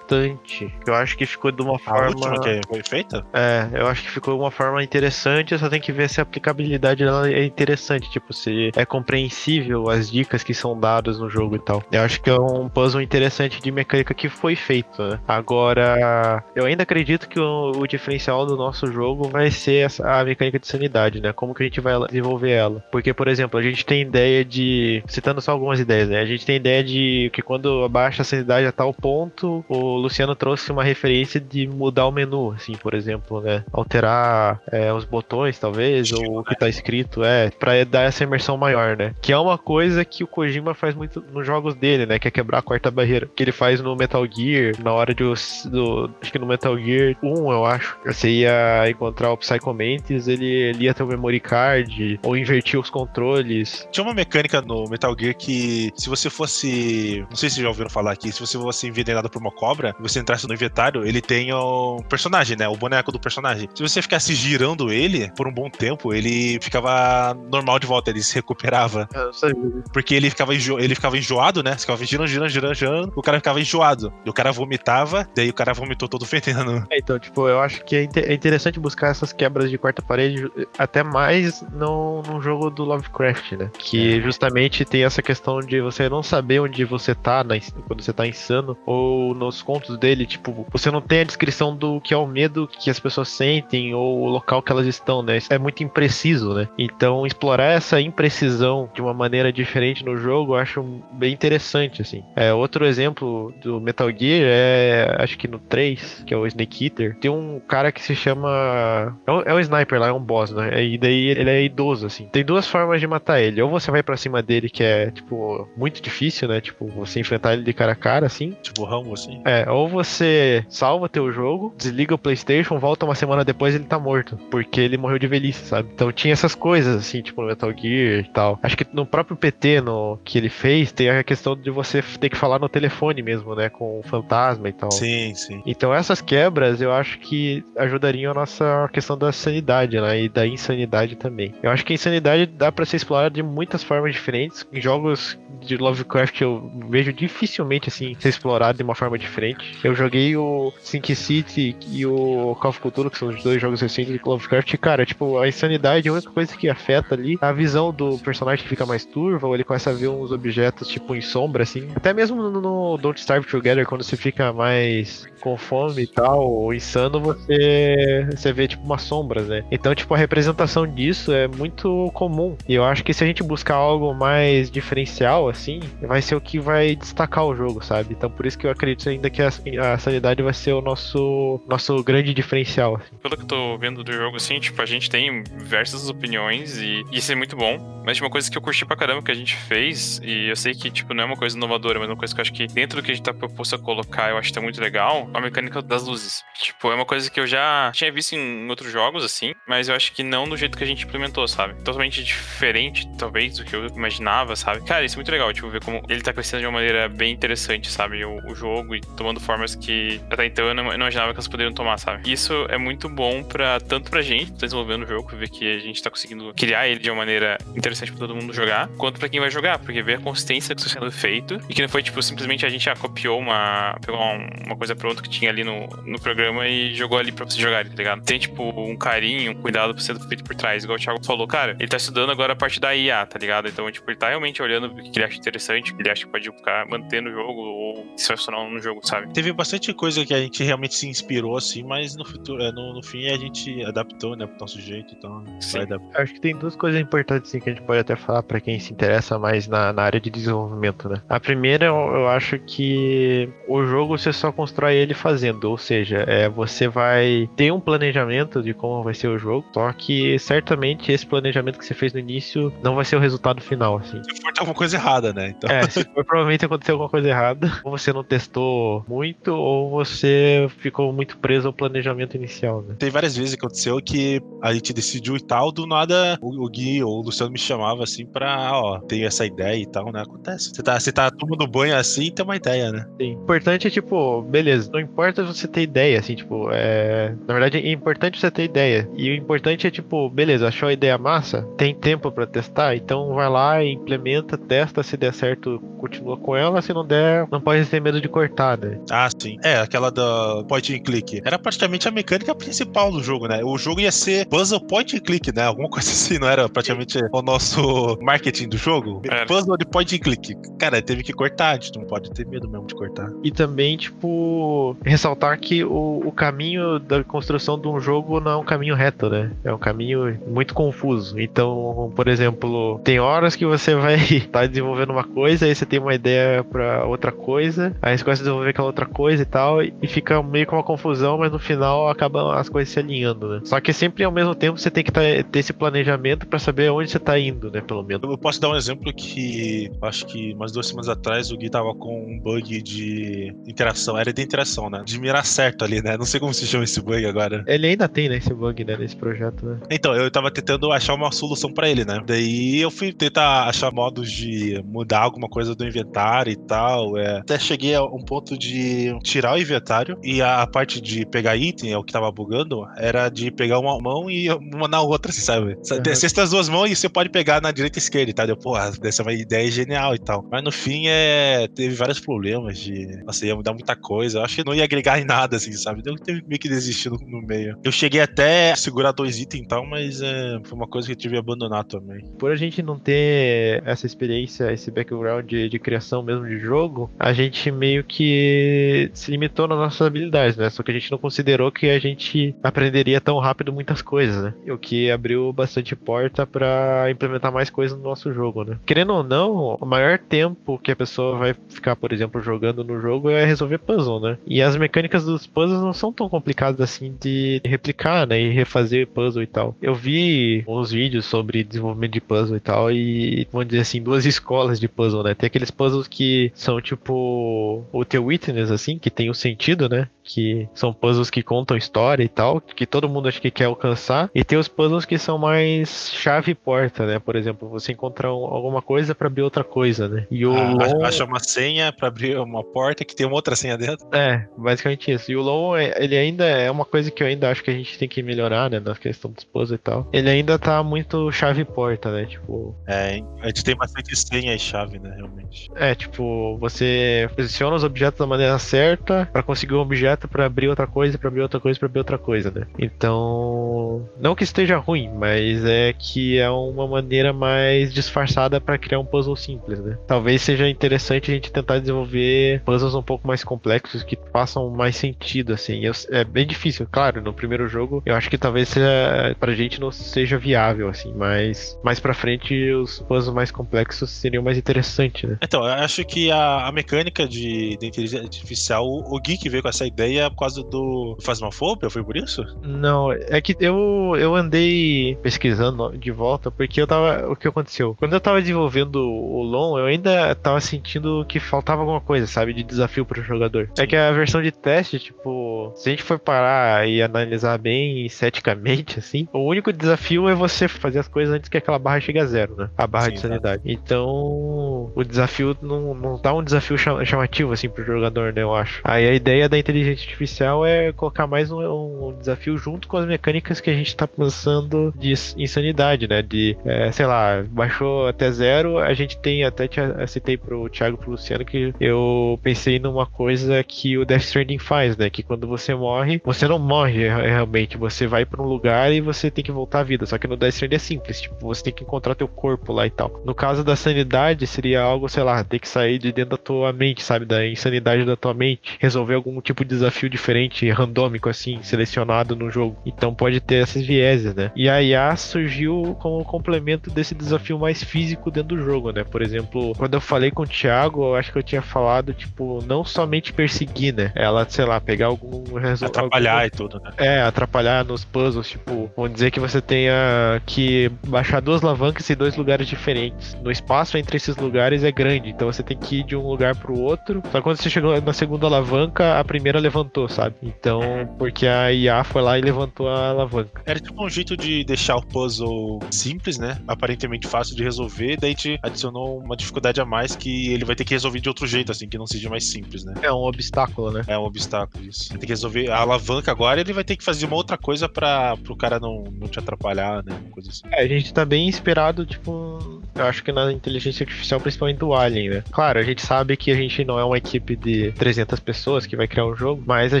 bastante. Eu acho que ficou de uma A forma. última que foi feita? É, eu acho que ficou de uma forma interessante, só tem que ver se a aplicabilidade dela é interessante, tipo, se é compreensível as dicas que são dadas no jogo e tal. Eu acho que é um puzzle interessante de mecânica que foi feito, né? Agora, eu ainda acredito que o, o diferencial do nosso jogo vai ser a mecânica de sanidade, né? Como que a gente vai desenvolver ela. Porque, por exemplo, a gente tem ideia de. Citando só algumas ideias, né? A gente tem ideia de que quando abaixa a sanidade a tal ponto, o Luciano trouxe uma referência de mudar o menu, assim, por exemplo, né? Alterar é, os botões, talvez, ou o que tá escrito, é, pra dar essa imersão maior, né? Que é uma coisa que o Kojima faz muito nos jogos dele, né? Que é quebrar a quarta barreira. Que ele faz no Metal Gear, na hora de do. Acho que no Metal Gear 1, eu acho. Você ia encontrar o Psycho Mantis, ele lia teu memory card, ou invertia os controles. Tinha uma mecânica no Metal Gear que, se você fosse. Não sei se já ouviram falar aqui, se você fosse envenenado por uma cobra, você entrasse no inventário, ele tem o personagem, né? O boneco do personagem. Se você ficasse girando ele por um bom tempo, ele ficava normal de volta, ele se recuperava. Sabia. Porque ele ficava, enjo... ele ficava enjoado, né? Você ficava girando, girando, girando, girando. O cara ficava enjoado. E o cara vomitava, daí o cara vomitou todo o veneno. [LAUGHS] É, então, tipo, eu acho que é, é interessante buscar essas quebras de quarta parede até mais no, no jogo do Lovecraft, né? Que justamente tem essa questão de você não saber onde você tá na quando você tá insano, ou nos contos dele, tipo, você não tem a descrição do que é o medo que as pessoas sentem ou o local que elas estão, né? Isso é muito impreciso, né? Então, explorar essa imprecisão de uma maneira diferente no jogo, eu acho bem interessante, assim. É, outro exemplo do Metal Gear é, acho que no 3, que é o Snake Eater, tem um cara que se chama. É um, é um sniper lá, é um boss, né? E daí ele é idoso, assim. Tem duas formas de matar ele. Ou você vai pra cima dele, que é, tipo, muito difícil, né? Tipo, você enfrentar ele de cara a cara, assim. Tipo, Rambo, assim. É, ou você salva teu jogo, desliga o PlayStation, volta uma semana depois ele tá morto. Porque ele morreu de velhice, sabe? Então tinha essas coisas, assim, tipo no Metal Gear e tal. Acho que no próprio PT no, que ele fez, tem a questão de você ter que falar no telefone mesmo, né? Com o fantasma e tal. Sim, sim. Então essas quebras eu acho que ajudariam a nossa questão da sanidade, né? E da insanidade também. Eu acho que a insanidade dá pra ser explorada de muitas formas diferentes. Em jogos de Lovecraft eu vejo dificilmente assim ser explorado de uma forma diferente. Eu joguei o Sink City e o Call of Cthulhu, que são os dois jogos recentes de Lovecraft, e, cara, tipo, a insanidade é a única coisa que afeta ali a visão do personagem que fica mais turva, ou ele começa a ver uns objetos tipo em sombra assim. Até mesmo no, no Don't Starve Together, quando você fica mais com fome e tal, ou insano, você você vê tipo umas sombras, né? Então, tipo, a representação disso é muito comum. E eu acho que se a gente buscar algo mais diferencial assim, vai ser o que vai destacar o jogo, sabe? Então, por isso que eu acredito ainda que a, a sanidade vai ser o nosso nosso grande diferencial. assim. Pelo que eu tô vendo do jogo, assim, tipo, a gente tem diversas opiniões e isso é muito bom. Mas uma coisa que eu curti pra caramba que a gente fez, e eu sei que, tipo, não é uma coisa inovadora, mas é uma coisa que eu acho que dentro do que a gente tá proposto a colocar, eu acho que tá muito legal, a mecânica das luzes. Tipo, é uma coisa que eu já tinha visto em outros jogos, assim, mas eu acho que não do jeito que a gente implementou, sabe? Totalmente diferente, talvez, do que eu imaginava, sabe? Cara, isso é muito legal, tipo, ver como ele tá crescendo de uma maneira bem interessante, sabe? O, o jogo e tomando formas que até então eu não, imaginava que elas poderiam tomar, sabe? Isso é muito bom para tanto pra gente tá desenvolvendo o jogo, ver que a gente tá conseguindo criar ele de uma maneira interessante pra todo mundo jogar, quanto pra quem vai jogar, porque ver a consistência que está sendo feito e que não foi, tipo, simplesmente a gente já copiou uma. pegou um- uma coisa pronta que tinha ali no, no programa e jogou ali pra você jogar, tá ligado? Tem, tipo, um carinho, um cuidado pra ser feito por trás, igual o Thiago falou, cara, ele tá estudando agora a parte da IA, tá ligado? Então, tipo, ele tá realmente olhando o que ele acha interessante, o que ele acha que pode ficar mantendo o jogo ou se vai funcionar no jogo, sabe? Sabe? Teve bastante coisa que a gente realmente se inspirou, assim, mas no, futuro, é, no, no fim a gente adaptou, né, pro nosso jeito, então Sim. vai adaptar. Acho que tem duas coisas importantes assim, que a gente pode até falar pra quem se interessa mais na, na área de desenvolvimento, né? A primeira, eu, eu acho que o jogo você só constrói ele fazendo, ou seja, é, você vai ter um planejamento de como vai ser o jogo, só que certamente esse planejamento que você fez no início não vai ser o resultado final, assim. Se for ter alguma coisa errada, né? Então, É, se for, provavelmente aconteceu alguma coisa errada, ou você não testou muito, ou você ficou muito preso ao planejamento inicial, né? tem várias vezes que aconteceu que a gente decidiu e tal, do nada o, Gui ou o Luciano me chamava assim pra, ó, tem essa ideia e tal, né? Acontece. Você tá, você tá tomando banho assim tem uma ideia, né? Sim. O importante é, tipo, beleza, não importa você ter ideia, assim, tipo, é. Na verdade, é importante você ter ideia. E o importante é, tipo, beleza, achou a ideia massa? Tem tempo pra testar? Então vai lá e implementa, testa, se der certo, continua com ela, se não der, não pode ter medo de cortar, né? Ah, sim. É, aquela da point and click. Era praticamente a mecânica principal do jogo, né? O jogo ia ser puzzle point and click, né? Alguma [LAUGHS] coisa assim, não era praticamente o nosso marketing do jogo? Era. Puzzle de point and click. Cara, teve que cortar, a gente não pode ter medo mesmo de cortar. E também, tipo, ressaltar que o, o caminho da construção de um jogo não é um caminho reto, né? É um caminho muito confuso. Então, por exemplo, tem horas que você [LAUGHS] vai estar desenvolvendo uma coisa, aí você tem uma ideia pra outra coisa, aí você começa a desenvolver aquela outra coisa e tal, e fica meio que uma confusão, mas no final acabam as coisas se alinhando, né? Só que sempre ao mesmo tempo você tem que tá- ter esse planejamento pra saber onde você tá indo, né? Pelo menos. Eu posso dar um exemplo que acho que umas duas semanas atrás o Gui tava com um bug de interação. Era de interação, né? De mirar certo ali, né? Não sei como se chama esse bug agora. Ele ainda tem, né, esse bug, né, nesse projeto, né? Então, eu tava tentando achar uma solução pra ele, né? Daí eu fui tentar achar modos de mudar alguma coisa do inventário e tal. é. Até cheguei a um ponto de tirar o inventário e a parte de pegar item, é o que tava bugando, era de pegar uma mão e uma na outra, [LAUGHS] sabe? Uhum. As duas mãos e você pode pegar na direita e esquerda e tal. Eu, pô, essa é uma ideia genial e tal. Mas no fim, é, teve vários problemas de. Nossa, ia mudar muita coisa. Eu acho que não ia agregar em nada, assim, sabe? Eu teve meio que desistir no, no meio. Eu cheguei até a segurar dois itens e tal, mas é, foi uma coisa que eu tive que abandonar também. por a gente não ter essa experiência, esse background de, de criação mesmo de jogo, a gente meio que se limitou nas nossas habilidades, né? Só que a gente não considerou que a gente aprenderia tão rápido muitas coisas, né? O que abriu bastante porta pra implementar mais coisas no nosso jogo, né? Querendo ou não, o maior tempo que a pessoa vai ficar, por exemplo, jogando no jogo é resolver puzzle, né? E as mecânicas dos puzzles não são tão complicadas assim de replicar, né? E refazer puzzle e tal. Eu vi uns vídeos sobre desenvolvimento de puzzle e tal, e vamos dizer assim, duas escolas de puzzle, né? Tem aqueles puzzles que são tipo o The Witness, assim, que tem o sentido, né? Que são puzzles que contam história e tal, que todo mundo acha que quer alcançar. E tem os puzzles que são mais chave e porta, né? Por exemplo, você encontrar um- alguma coisa pra abrir outra coisa, né? E o Ah, long- Acha uma senha pra abrir uma porta que tem uma outra senha dentro. É, basicamente isso. E o LoL, é- ele ainda é uma coisa que eu ainda acho que a gente tem que melhorar, né? Na questão dos puzzles e tal. Ele ainda tá muito chave e porta, né? Tipo, É, a gente tem bastante senha e chave, né, realmente. é, tipo, você posiciona os objetos da maneira certa pra conseguir um objeto pra abrir outra coisa, pra abrir outra coisa, pra abrir outra coisa, né? Então, não que esteja ruim, mas é que é uma maneira mais disfarçada pra criar um puzzle simples, né? Talvez seja interessante a gente tentar desenvolver puzzles um pouco mais complexos que façam mais sentido, assim. Eu- é bem difícil, claro, no primeiro jogo eu acho que talvez seja, pra gente não seja viável, assim, mas mais pra frente os puzzles mais complexos seriam mais interessantes, né? Então, eu acho que a, a mecânica de, de inteligência artificial, o, o Geek veio com essa ideia por causa do Phasmophobia, foi por isso? Não, é que eu, eu andei pesquisando de volta porque eu tava. O que aconteceu? Quando eu tava desenvolvendo o LON, eu ainda tava sentindo que faltava alguma coisa, sabe? De desafio pro jogador. É que a versão de teste, tipo, se a gente for parar e analisar bem ceticamente, assim, o único desafio é você fazer as coisas antes que aquela barra chegue a zero, né? A barra Sim, de tá. sanidade. Então, o desafio não, não tá um desafio cha- chamativo, assim, pro jogador, né? Eu acho. Aí a ideia da inteligência artificial é colocar mais um, um desafio junto com as mecânicas que a gente tá pensando de ins- insanidade, né? De, é, sei lá, baixou até zero, a gente tem, até te citei pro Thiago e pro Luciano que eu pensei numa coisa que o Death Stranding faz, né? Que quando você morre, você não morre re- realmente, você vai pra um lugar e você tem que voltar à vida. Só que no Death Stranding é simples, tipo, você tem que encontrar teu corpo lá e tal. No caso da sanidade, seria algo, sei lá, ter que sair de dentro da tua mente, sabe? Da insanidade da tua mente, resolver algum tipo de desafio diferente, randômico, assim, selecionado no jogo. Então pode ter esses vieses, né? E a IA surgiu como complemento desse desafio mais físico dentro do jogo, né? Por exemplo, quando eu falei com o Thiago, eu acho que eu tinha falado, tipo, não somente perseguir, né? Ela, sei lá, pegar algum resultado. Atrapalhar algum... e tudo, né? É, atrapalhar nos puzzles, tipo, vamos dizer que você tenha que baixar duas alavancas em dois lugares diferentes. No espaço entre esses lugares é grande, então você tem que ir de um lugar pro outro. Só quando você chegou na segunda alavanca, a primeira levantou, sabe? Então, porque a IA foi lá e levantou a alavanca. Era tipo um jeito de deixar o puzzle simples, né? Aparentemente fácil de resolver, daí te adicionou uma dificuldade a mais que ele vai ter que resolver de outro jeito, assim, que não seja mais simples, né? É um obstáculo, né? É um obstáculo, isso. Tem que resolver a alavanca agora, ele vai ter que fazer uma outra coisa para pro cara não, não te atrapalhar, né? Coisa assim. É, a gente tá bem inspirado, tipo, eu acho que na inteligência artificial, principalmente do Alien, né? Claro, a gente sabe que a gente não é uma equipe de 300 pessoas que vai criar um jogo, mas a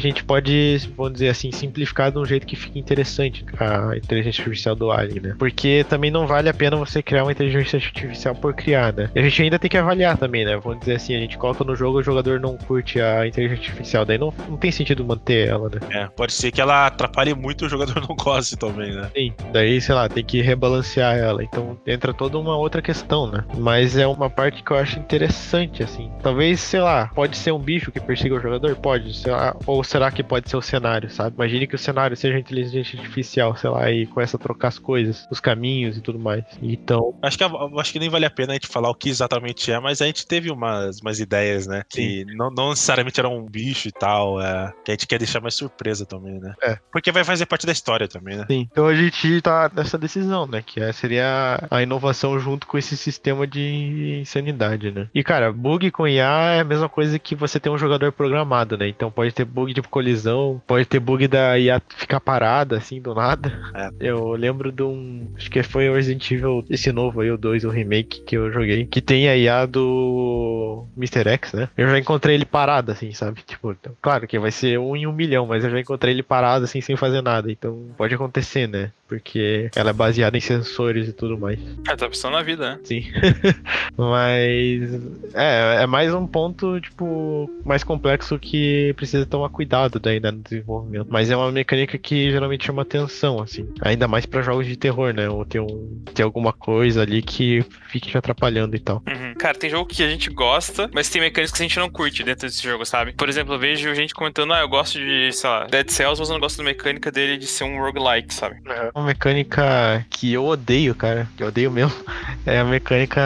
gente pode, vamos dizer assim, simplificar de um jeito que fique interessante a inteligência artificial do Alien, né? Porque também não vale a pena você criar uma inteligência artificial por criar, né? E a gente ainda tem que avaliar também, né? Vamos dizer assim, a gente coloca no jogo o jogador não curte a inteligência artificial, daí não, não tem sentido manter ela, né? É, pode ser que ela atrapalhe muito e o jogador não goste também, né? Sim, daí, sei lá, tem que rebalancear ela. Então entra toda uma outra questão, né? Mas é uma parte que eu acho interessante, assim. Talvez, sei lá, pode ser um bicho que persiga o jogador? Pode. Lá, ou será que pode ser o cenário, sabe? Imagine que o cenário seja inteligência artificial, sei lá, e começa a trocar as coisas, os caminhos e tudo mais. Então. Acho que, acho que nem vale a pena a gente falar o que exatamente é, mas a gente teve umas, umas ideias, né? Que não, não, necessariamente era um bicho e tal. É, que a gente quer deixar mais surpresa também, né? É. Porque vai fazer parte da história também, né? Sim. Então a gente tá nessa decisão, né? Que é, seria a inovação junto com esse sistema de insanidade, né? E, cara, bug com IA é a mesma coisa que você ter um jogador programado, né? Então pode ter bug de colisão, pode ter bug da IA ficar parada, assim, do nada. É. Eu lembro de um. Acho que foi o Resident Evil, esse novo aí, o 2, o remake que eu joguei, que tem a IA do Mr. X, né? Eu já encontrei ele parado, assim, sabe? Tipo, então, claro que vai ser um em um milhão, mas eu já encontrei ele parado, assim, sem fazer nada. Então pode acontecer, né? Porque ela é baseada em sensores e tudo mais. É, tá pensando na vida, né? Sim. [LAUGHS] Mas é, é mais um ponto, tipo, mais complexo que precisa tomar cuidado daí né, no desenvolvimento. Mas é uma mecânica que geralmente chama atenção, assim. Ainda mais para jogos de terror, né? Ou ter, um, ter alguma coisa ali que fique te atrapalhando e tal. Uhum. Cara, tem jogo que a gente gosta, mas tem mecânicas que a gente não curte dentro desse jogo, sabe? Por exemplo, eu vejo gente comentando, ah, eu gosto de, sei lá, Dead Cells, mas eu não gosto da mecânica dele de ser um roguelike, sabe? Uhum. Uma mecânica que eu odeio, cara, que eu odeio mesmo, [LAUGHS] é a mecânica.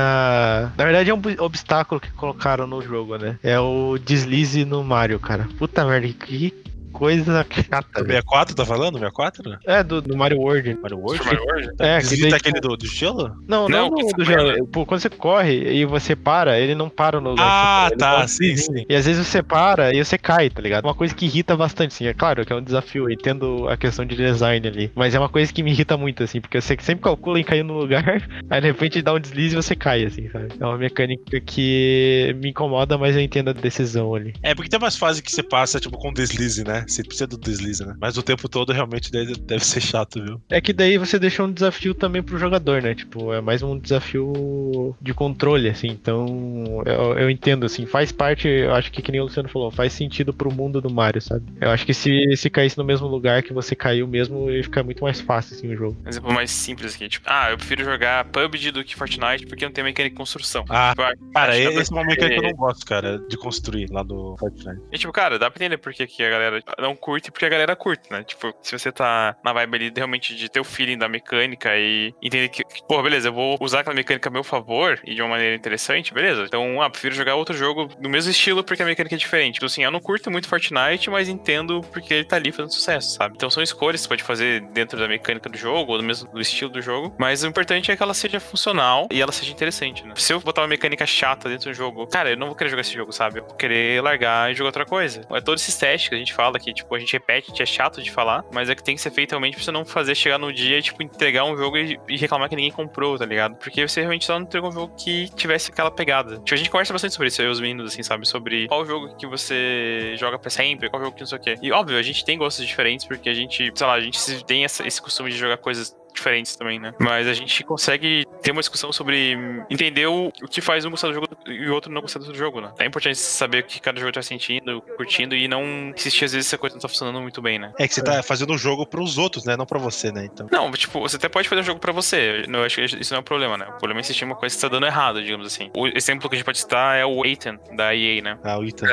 Na verdade, é um obstáculo que colocaram no jogo, né? É o deslize no Mario, cara. Puta merda, que coisa chata. Do 64, tá falando? 64? É, do, do Mario World. Mario World? Mario World? É, que daí, aquele do, do gelo? Não, não, Não, do, do gelo. Pô, quando você corre e você para, ele não para no lugar. Ah, para, ele tá, sim, sim. E às vezes você para e você cai, tá ligado? Uma coisa que irrita bastante, assim. É claro que é um desafio, eu entendo a questão de design ali. Mas é uma coisa que me irrita muito, assim, porque você sempre calcula em cair no lugar, [LAUGHS] aí de repente dá um deslize e você cai, assim, sabe? É uma mecânica que me incomoda, mas eu entendo a decisão ali. É, porque tem umas fases que você passa, tipo, com deslize, né? Você precisa do deslize, né? Mas o tempo todo realmente deve, deve ser chato, viu? É que daí você deixa um desafio também pro jogador, né? Tipo, é mais um desafio de controle, assim. Então, eu, eu entendo, assim, faz parte, eu acho que, que nem o Luciano falou, faz sentido pro mundo do Mario, sabe? Eu acho que se, se caísse no mesmo lugar que você caiu mesmo, ia ficar muito mais fácil, assim, o jogo. Um exemplo mais simples aqui, tipo, ah, eu prefiro jogar PUBG do que Fortnite porque não tem mecânica de construção. Ah, Tipo, Cara, esse é uma mecânica que eu não gosto, cara, de construir lá do Fortnite. E, tipo, cara, dá pra entender por que que a galera não curte, porque a galera curte, né? Tipo, se você tá na vibe ali realmente de ter o feeling da mecânica e entender que, pô, beleza, eu vou usar aquela mecânica a meu favor e de uma maneira interessante, beleza. Então, ah, prefiro jogar outro jogo do mesmo estilo porque a mecânica é diferente. Tipo assim, eu não curto muito Fortnite, mas entendo porque ele tá ali fazendo sucesso, sabe? Então são escolhas que você pode fazer dentro da mecânica do jogo ou do mesmo do estilo do jogo, mas o importante é que ela seja funcional e ela seja interessante, né? Se eu botar uma mecânica chata dentro do jogo, cara, eu não vou querer jogar esse jogo, sabe? Eu vou querer largar e jogar outra coisa. É todo esse teste que a gente fala que, tipo, a gente repete, é chato de falar, mas é que tem que ser feito realmente pra você não fazer chegar no dia e, tipo, entregar um jogo e, e reclamar que ninguém comprou, tá ligado? Porque você realmente só não entregou um jogo que tivesse aquela pegada. Tipo, a gente conversa bastante sobre isso, e os meninos, assim, sabe? Sobre qual jogo que você joga pra sempre, qual jogo que não sei o quê. E óbvio, a gente tem gostos diferentes, porque a gente, sei lá, a gente tem essa- esse costume de jogar coisas diferentes também, né? Mas a gente consegue ter uma discussão sobre entender o, o que faz um gostar do jogo e o outro não gostar do jogo, né? É importante saber o que cada jogo tá sentindo, curtindo e não insistir às vezes se a coisa não tá funcionando muito bem, né? É que você tá fazendo o jogo pros outros, né? Não pra você, né? Então. Não, tipo, você até pode fazer um jogo pra você. Eu acho que isso não é um problema, né? O problema é insistir em uma coisa que tá dando errado, digamos assim. O exemplo que a gente pode citar é o Ethan, da EA, né? Ah, o Ethan.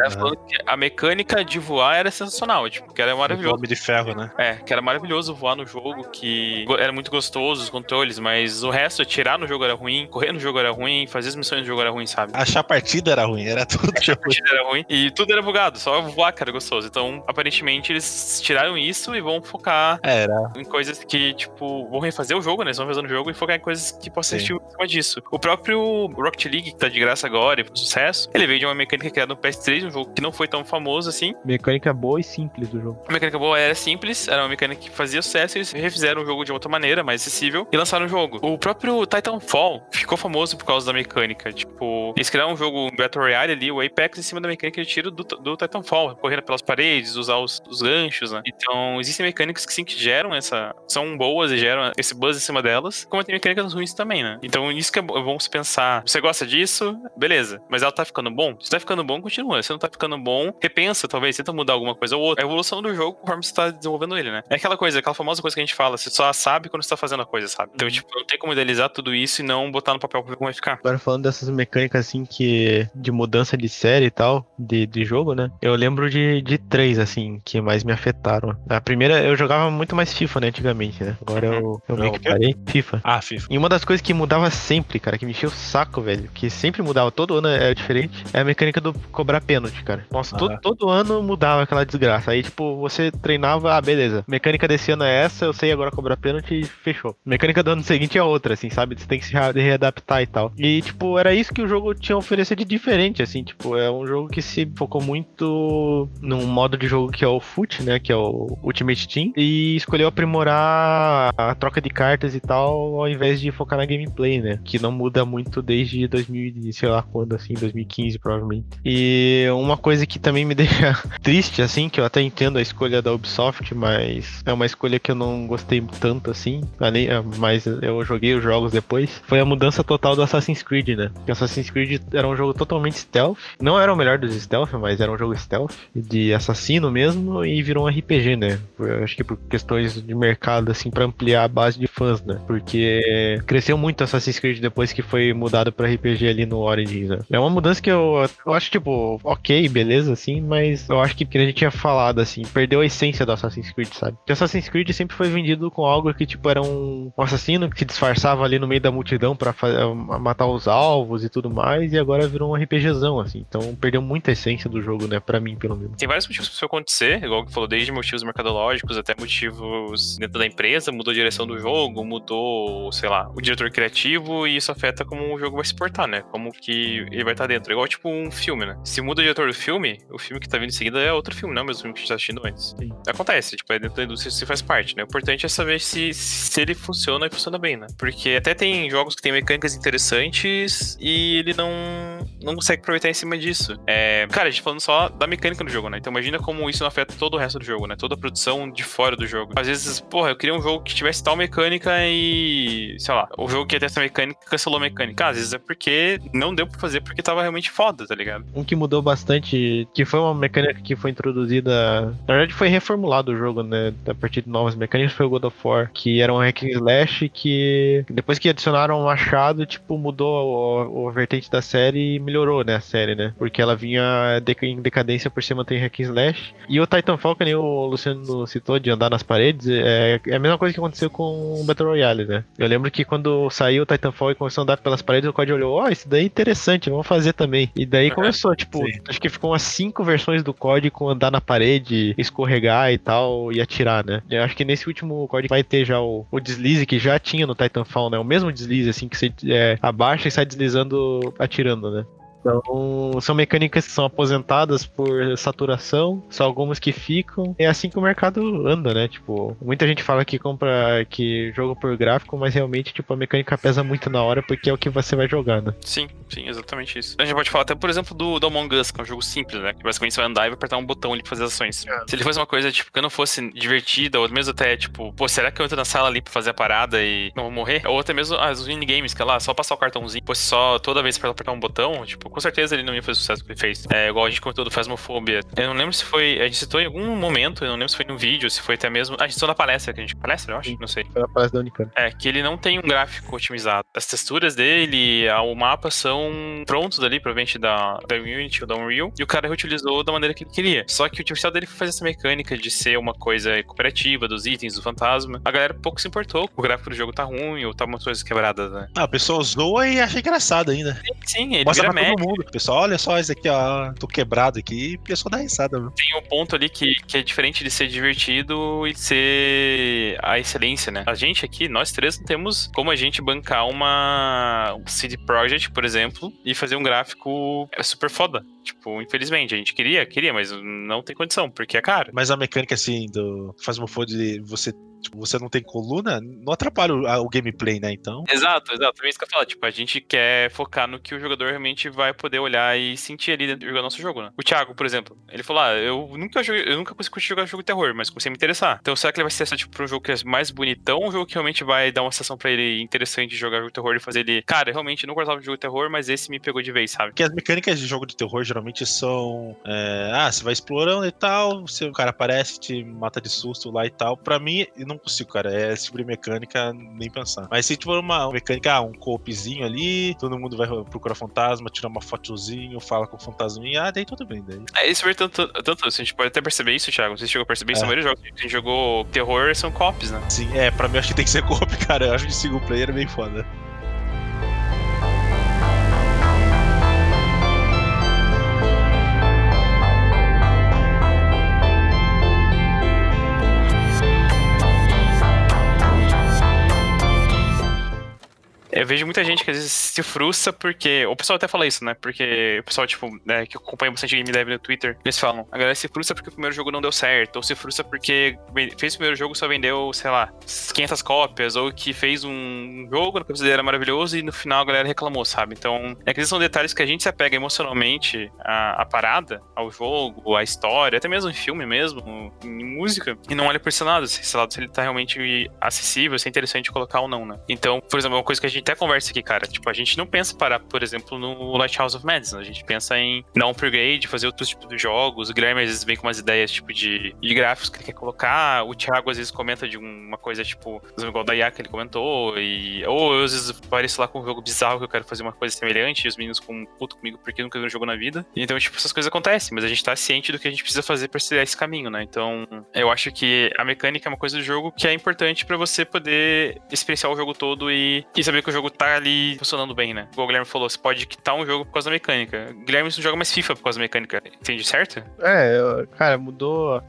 Que a mecânica de voar era sensacional, tipo, que era o maravilhoso. Homem de ferro, né? É, que era maravilhoso voar no jogo, que era muito gostoso os controles, mas o resto, tirar no jogo era ruim, correr no jogo era ruim, fazer as missões no jogo era ruim, sabe? Achar a partida era ruim, era tudo. A partida era ruim e tudo era bugado, só voar que era gostoso. Então, aparentemente, eles tiraram isso e vão focar Era. em coisas que, tipo, vão refazer o jogo, né? Eles vão refazer o jogo e focar em coisas que possam assistir em cima disso. O próprio Rocket League, que tá de graça agora e foi um sucesso, ele veio de uma mecânica criada no PS3, um jogo que não foi tão famoso assim. Mecânica boa e simples do jogo. A mecânica boa era simples, era uma mecânica que fazia sucesso, eles refizeram o jogo de outra maneira, mais acessível, e lançaram o jogo. O próprio Titanfall ficou famoso por causa da mecânica. Tipo, eles criaram um jogo Battle Royale ali, o Apex, em cima da mecânica de tiro do, do Titanfall, correndo pelas paredes, usar os, os ganchos, né? Então, existem mecânicas que sim que geram essa. são boas e geram esse buzz em cima delas, como tem mecânicas ruins também, né? Então, isso que é é bom se pensar. Você gosta disso? Beleza. Mas ela tá ficando bom? Se tá ficando bom, continua. Se não tá ficando bom, repensa, talvez, tenta mudar alguma coisa ou outra. A evolução do jogo conforme você tá desenvolvendo ele, né? É aquela coisa, aquela famosa coisa que a gente fala, você só sabe quando você tá fazendo a coisa, sabe? Então, tipo, não tem como idealizar tudo isso e não botar no papel pra ver como vai ficar. Agora falando dessas mecânicas assim que. de mudança de série e tal, de, de jogo, né? Eu lembro de, de três, assim, que mais me afetaram. A primeira, eu jogava muito mais FIFA, né, antigamente, né? Agora eu, eu meio Joga que parei. FIFA. Ah, FIFA. E uma das coisas que mudava sempre, cara, que me enchia o saco, velho, que sempre mudava, todo ano era diferente, é a mecânica do cobrar pênalti, cara. Nossa, todo, Aham. todo ano mudava aquela desgraça. Aí, tipo, você treinava, ah, beleza. Mecânica desse ano é essa, eu sei agora cobrar pênalti fechou. Mecânica do ano seguinte é outra, assim, sabe? Você tem que se rea- readaptar e tal. E, tipo, era isso que o jogo tinha a oferecer de diferente, assim, tipo, é um jogo que se focou muito num modo de jogo que é o FUT, né? Que é o Ultimate Team, e escolheu aprimorar a troca de cartas e tal, ao invés de focar na gameplay, né? Que não muda muito desde 2000, e sei lá quando, assim, 2015 provavelmente. E uma coisa que também me [LAUGHS] deixa triste, assim, que eu até entendo a escolha da Ubisoft, mas é uma escolha que eu não gostei tanto, assim, é, mas eu joguei os jogos depois, foi a mudança total do Assassin's Creed, né? Que Assassin's Creed era um jogo totalmente stealth, não era o melhor dos stealth, mas era um jogo stealth, de assassino mesmo, e virou um RPG, né? Eu acho que por questões de mercado, assim, pra ampliar a base de fãs, né? Porque cresceu muito Assassin's Creed depois que foi mudado pra RPG ali no Origins, né? É uma mudança que eu, eu acho, tipo, ok, beleza, assim, mas eu acho que, que a gente tinha falado, assim, perdeu a essência do Assassin's Creed, sabe? Porque Assassin's Creed sempre foi vendido com algo que, tipo, era um, um assassino que se disfarçava ali no meio da multidão pra fa- matar os alvos e tudo mais, e agora virou um RPGzão, assim. Então perdeu muita essência do jogo, né? Pra mim, pelo menos. Tem vários motivos pra isso acontecer, igual que falou, desde motivos mercadológicos até motivos dentro da empresa, mudou a direção do jogo, mudou, sei lá, o diretor criativo, e isso afeta como o jogo vai se portar, né? Como que ele vai estar dentro. É igual tipo um filme, né? Se muda o diretor do filme, o filme que tá vindo em seguida é outro filme, não é o mesmo filme que a gente tá assistindo antes. Sim. Acontece, tipo, é dentro da indústria isso faz parte, né? O importante é saber se, se ele funciona funciona bem, né? Porque até tem jogos que tem mecânicas interessantes e ele não, não consegue aproveitar em cima disso. É, cara, a gente falando só da mecânica do jogo, né? Então imagina como isso não afeta todo o resto do jogo, né? Toda a produção de fora do jogo. Às vezes, porra, eu queria um jogo que tivesse tal mecânica e, sei lá, o jogo que ia ter essa mecânica cancelou a mecânica. Ah, às vezes é porque não deu pra fazer porque tava realmente foda, tá ligado? Um que mudou bastante, que foi uma mecânica que foi introduzida. Na verdade, foi reformulado o jogo, né? A partir de novas mecânicas, foi o God of War, que era um hack and slash que depois que adicionaram o machado, tipo, mudou o vertente da série melhorou, né? A série, né? Porque ela vinha em decadência por ser manter hack and slash. E o Titanfall, que nem o Luciano citou, de andar nas paredes, é, é a mesma coisa que aconteceu com o Battle Royale, né? Eu lembro que quando saiu o Titanfall e começou a andar pelas paredes, o COD olhou, ó, isso daí é interessante, vamos fazer também. E daí Uhum. começou, tipo, Sim. acho que ficou umas cinco versões do COD com andar na parede, escorregar e tal, e atirar, né? Eu acho que nesse último COD vai ter já o, o deslize que já tinha no Titanfall, né? O mesmo deslize, assim, que você é, abaixa e sai deslizando, atirando, né? Então, são mecânicas que são aposentadas por saturação, só algumas que ficam. É assim que o mercado anda, né? Tipo, muita gente fala que compra que joga por gráfico, mas realmente, tipo, a mecânica pesa muito na hora porque é o que você vai jogando. Sim, sim, exatamente isso. A gente pode falar até, por exemplo, do, do Among Us, que é um jogo simples, né? Que basicamente você vai andar e vai apertar um botão ali pra fazer ações. É. Se ele fosse uma coisa, tipo, que não fosse divertida, ou mesmo até, tipo, pô, será que eu entro na sala ali pra fazer a parada e não vou morrer? Ou até mesmo as minigames, que é lá, só passar o cartãozinho, fosse só toda vez pra apertar um botão, tipo, com certeza ele não ia fazer o sucesso que ele fez. É igual a gente comentou do Phasmophobia. Eu não lembro se foi. A gente citou em algum momento, eu não lembro se foi no vídeo, se foi até mesmo. A gente citou na palestra, que a gente. Palestra, eu acho? Não sei. Foi na palestra da Unicamp. É, que ele não tem um gráfico otimizado. As texturas dele, o mapa são prontos ali, provavelmente da, da Unity ou da Unreal, e o cara reutilizou da maneira que ele queria. Só que o diferencial dele foi fazer essa mecânica de ser uma coisa cooperativa, dos itens, do fantasma. A galera pouco se importou. O gráfico do jogo tá ruim, ou tá umas coisas quebradas, né? Ah, a pessoa zoa e acha engraçado ainda. Sim, sim ele Mostra vira pra mundo. Pessoal, olha só isso aqui, ó. Tô quebrado aqui. E a pessoa dá risada. Tem um ponto ali que, que é diferente de ser divertido e ser a excelência, né? A gente aqui, nós três, não temos como a gente bancar uma um CD Projekt, por exemplo, e fazer um gráfico super foda. Tipo, infelizmente, a gente queria, queria, mas não tem condição, porque é caro. Mas a mecânica, assim, do Phasmophobia de você tipo, você não tem coluna, não atrapalha o, o, gameplay, né? Então. Exato, exato. É isso que eu falo. Tipo, a gente quer focar no que o jogador realmente vai poder olhar e sentir ali dentro de jogar nosso jogo, né? O Thiago, por exemplo, ele falou: Ah, eu nunca joguei, eu nunca consegui jogar jogo de terror, mas comecei a me interessar. Então, será que ele vai ser tipo, pra um jogo que é mais bonitão, um jogo que realmente vai dar uma sensação pra ele interessante de jogar jogo de terror e fazer ele. Cara, realmente não gostava de jogo de terror, mas esse me pegou de vez, sabe? Porque as mecânicas de jogo de terror geralmente são. É, ah, você vai explorando e tal, se o cara aparece, te mata de susto lá e tal. Pra mim, não consigo, cara. É esse tipo de mecânica, nem pensar. Mas se tiver uma mecânica, ah, um coopzinho ali, todo mundo vai procurar fantasma, tirar uma fotozinho, fala com o fantasminha, ah, daí tudo bem, daí. É, isso tanto, tanto assim, a gente pode até perceber isso, Thiago. Você chegou a perceber isso é. no primeiro jogo. A gente jogou terror, são cops, né? Sim, é, pra mim acho que tem que ser coop, [LAUGHS] cara. Eu acho que single player é bem foda. Eu vejo muita gente que às vezes se frustra porque. O pessoal até fala isso, né? Porque o pessoal, tipo, né, que acompanha bastante game dev no Twitter, eles falam: a galera se frustra porque o primeiro jogo não deu certo, ou se frustra porque fez o primeiro jogo só vendeu, sei lá, 500 cópias, ou que fez um jogo, que era maravilhoso e no final a galera reclamou, sabe? Então, é que são detalhes que a gente se apega emocionalmente à, à parada, ao jogo, à história, até mesmo em filme mesmo, em música, e não olha por esse lado, se esse lado se ele tá realmente acessível, se é interessante colocar ou não, né? Então, por exemplo, uma coisa que a gente até conversa aqui, cara. Tipo, a gente não pensa parar, por exemplo, no Lighthouse of Madison. A gente pensa em dar um upgrade, fazer outros tipos de jogos. O Guilherme às vezes vem com umas ideias, tipo, de, de gráficos que ele quer colocar. O Thiago às vezes comenta de uma coisa, tipo, igual da IA que ele comentou. E, ou eu às vezes apareço lá com um jogo bizarro que eu quero fazer uma coisa semelhante. E os meninos com puto comigo porque nunca viram um jogo na vida. Então, tipo, essas coisas acontecem, mas a gente tá ciente do que a gente precisa fazer pra trilhar esse caminho, né? Então, eu acho que a mecânica é uma coisa do jogo que é importante para você poder experienciar o jogo todo e, e saber que o jogo tá ali funcionando bem, né? Igual o Guilherme falou, você pode quitar um jogo por causa da mecânica. O Guilherme não joga mais FIFA por causa da mecânica. Entende certo? É, cara, mudou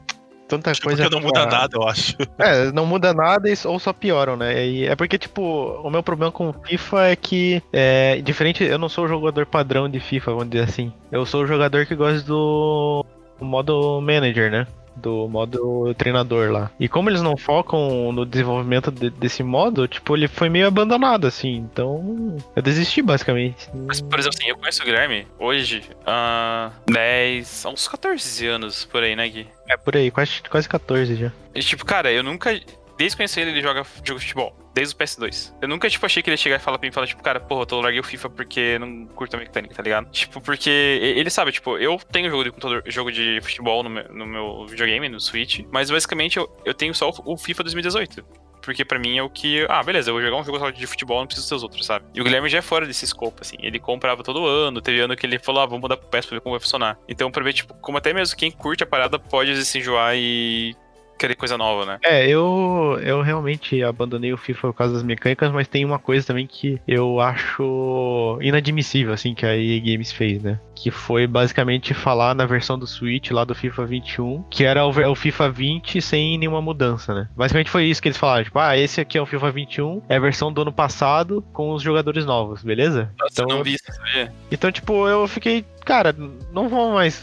tanta tipo, coisa. Porque não muda nada, eu acho. [LAUGHS] É, não muda nada ou só pioram, né? E é porque, tipo, o meu problema com FIFA é que, é, diferente, eu não sou o jogador padrão de FIFA, vamos dizer assim. Eu sou o jogador que gosta do modo manager, né? Do modo treinador lá. E como eles não focam no desenvolvimento de, desse modo, tipo, ele foi meio abandonado, assim. Então, eu desisti, basicamente. Mas, por exemplo, assim, eu conheço o Guilherme hoje há 10, há uns 14 anos por aí, né, Gui? É, por aí, quase, quase 14 já. E, tipo, cara, eu nunca. Desde que conheci ele, ele joga jogo de futebol desde o PS2. Eu nunca, tipo, achei que ele ia chegar e falar pra mim, falar, tipo, cara, porra, eu tô larguei o FIFA porque não curto a mecânica, tá ligado? Tipo, porque ele sabe, tipo, eu tenho jogo de computador, jogo de futebol no meu, no meu videogame, no Switch, mas basicamente eu, eu tenho só o FIFA 2018 porque para mim é o que. Ah, beleza, eu vou jogar um jogo de futebol, não preciso dos outros, sabe? E o Guilherme já é fora desse escopo, assim. Ele comprava todo ano, teve ano que ele falou, ah, vamos mudar pro PES pra ver como vai funcionar. Então, pra ver, tipo, como até mesmo quem curte a parada pode se enjoar e querer coisa nova, né? É, eu, eu realmente abandonei o FIFA por causa das mecânicas, mas tem uma coisa também que eu acho inadmissível, assim, que a EA Games fez, né? Que foi basicamente falar na versão do Switch lá do FIFA 21, que era o, o FIFA 20 sem nenhuma mudança, né? Basicamente foi isso que eles falaram, tipo, ah, esse aqui é o FIFA 21, é a versão do ano passado com os jogadores novos, beleza? Nossa, então, eu não vi isso, sabia? então, tipo, eu fiquei, cara, não vou mais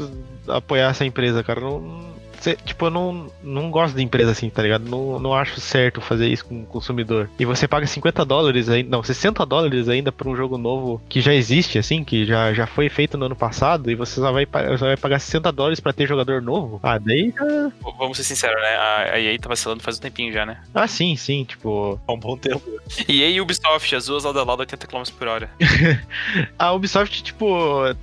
apoiar essa empresa, cara. Não, cê- tipo, eu não, não gosto de empresa assim, tá ligado? Não, não acho certo fazer isso com o consumidor. E você paga 50 dólares ainda, não, 60 dólares ainda por um jogo novo que já existe, assim, que já, já foi feito no ano passado, e você só vai, só vai pagar 60 dólares pra ter jogador novo? Ah, daí. V- Vamos ser sinceros, né? A a EA tá vacilando faz um tempinho já, né? Ah, sim, sim, tipo. Há um bom tempo. EA e Ubisoft, as duas lado a lado 80 km por hora. [LAUGHS] A Ubisoft, tipo,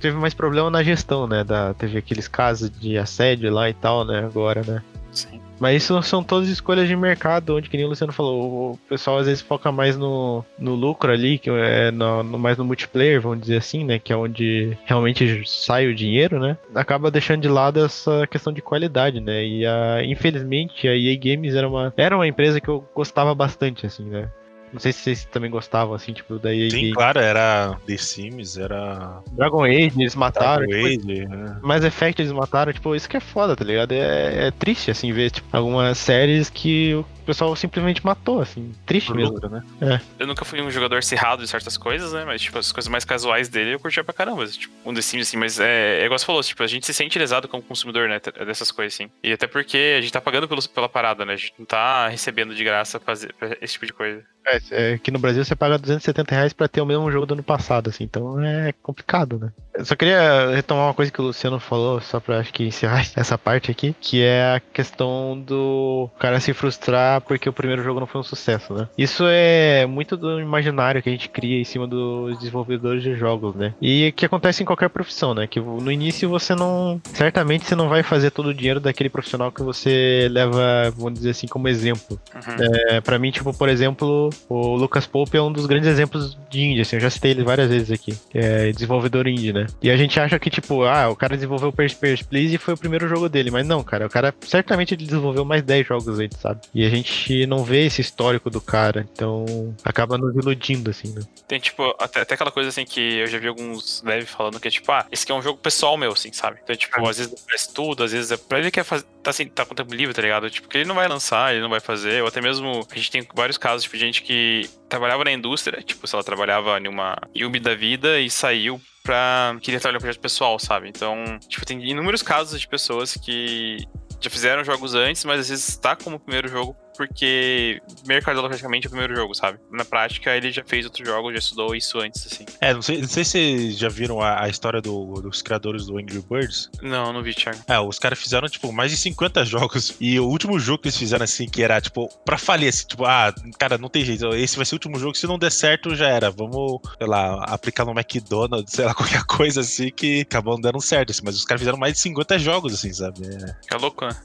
teve mais problema na gestão, né? Da, teve aqueles casos de assédio lá e tal, né? Agora, né? Sim. Mas isso são todas escolhas de mercado, onde que nem o Luciano falou, o pessoal às vezes foca mais no, no lucro ali, que é no, no- mais no multiplayer, vamos dizer assim, né? Que é onde realmente sai o dinheiro, né? Acaba deixando de lado essa questão de qualidade, né? E a, infelizmente a EA Games era uma, era uma empresa que eu gostava bastante, assim, né? Não sei se vocês também gostavam, assim, tipo, da EA Sim, claro, era The Sims, era Dragon Age, eles mataram. Dragon tipo, Age, né? Mass Effect eles mataram, tipo, isso que é foda, tá ligado? É, é triste, assim, ver, tipo, algumas séries que o pessoal simplesmente matou, assim. Triste mesmo. né? Eu nunca fui um jogador cerrado de certas coisas, né? Mas, tipo, as coisas mais casuais dele eu curtia pra caramba. Tipo, um The Sims, assim, mas é, é igual você falou, tipo, a gente se sente lesado como consumidor, né? Dessas coisas, assim. E até porque a gente tá pagando pelo, pela parada, né? A gente não tá recebendo de graça fazer pra esse tipo de coisa. É, é, aqui no Brasil você paga 270 reais pra ter o mesmo jogo do ano passado, assim, então é complicado, né? Eu só queria retomar uma coisa que o Luciano falou, só pra acho que encerrar [LAUGHS] essa parte aqui, que é a questão do cara se frustrar porque o primeiro jogo não foi um sucesso, né? Isso é muito do imaginário que a gente cria em cima dos desenvolvedores de jogos, né? E que acontece em qualquer profissão, né? Que no início você não. Certamente você não vai fazer todo o dinheiro daquele profissional que você leva, vamos dizer assim, como exemplo. Uhum. É, pra mim, tipo, por exemplo, o Lucas Pope é um dos grandes exemplos de indie, assim, eu já citei ele várias vezes aqui. É desenvolvedor indie, né? E a gente acha que, tipo, ah, o cara desenvolveu o Pers Pers Please e foi o primeiro jogo dele. Mas não, cara, o cara certamente ele desenvolveu mais 10 jogos antes, sabe? E a gente não vê esse histórico do cara, então acaba nos iludindo, assim, né? Tem, tipo, até, até aquela coisa assim que eu já vi alguns devs falando que é tipo, ah, esse aqui é um jogo pessoal meu, assim, sabe? Então, tipo, às vezes não parece tudo, às vezes é pra ele quer fazer, tá assim, tá com tempo livre, tá ligado? Tipo, que ele não vai lançar, ele não vai fazer, ou até mesmo a gente tem vários casos, tipo, de gente que trabalhava na indústria, tipo, se ela trabalhava em uma Yubi da vida e saiu pra. queria trabalhar no projeto pessoal, sabe? Então, tipo, tem inúmeros casos de pessoas que já fizeram jogos antes, mas às vezes tá como primeiro jogo porque mercadologicamente é o primeiro jogo, sabe? Na prática, ele já fez outro jogo, já estudou isso antes, assim. É, não sei, não sei se vocês já viram a, a história do- dos criadores do Angry Birds. Não, não vi, Thiago. É, os caras fizeram, tipo, mais de 50 [LAUGHS] jogos. E o último jogo que eles fizeram, assim, que era, tipo, pra falir, assim, tipo, ah, cara, não tem jeito. Esse vai ser o último jogo. Se não der certo, já era. Vamos, sei lá, aplicar no McDonald's, sei lá, [LAUGHS] qualquer coisa assim que acabou não dando certo. Assim, mas os caras fizeram mais de 50 jogos, assim, sabe? É, É louco, né?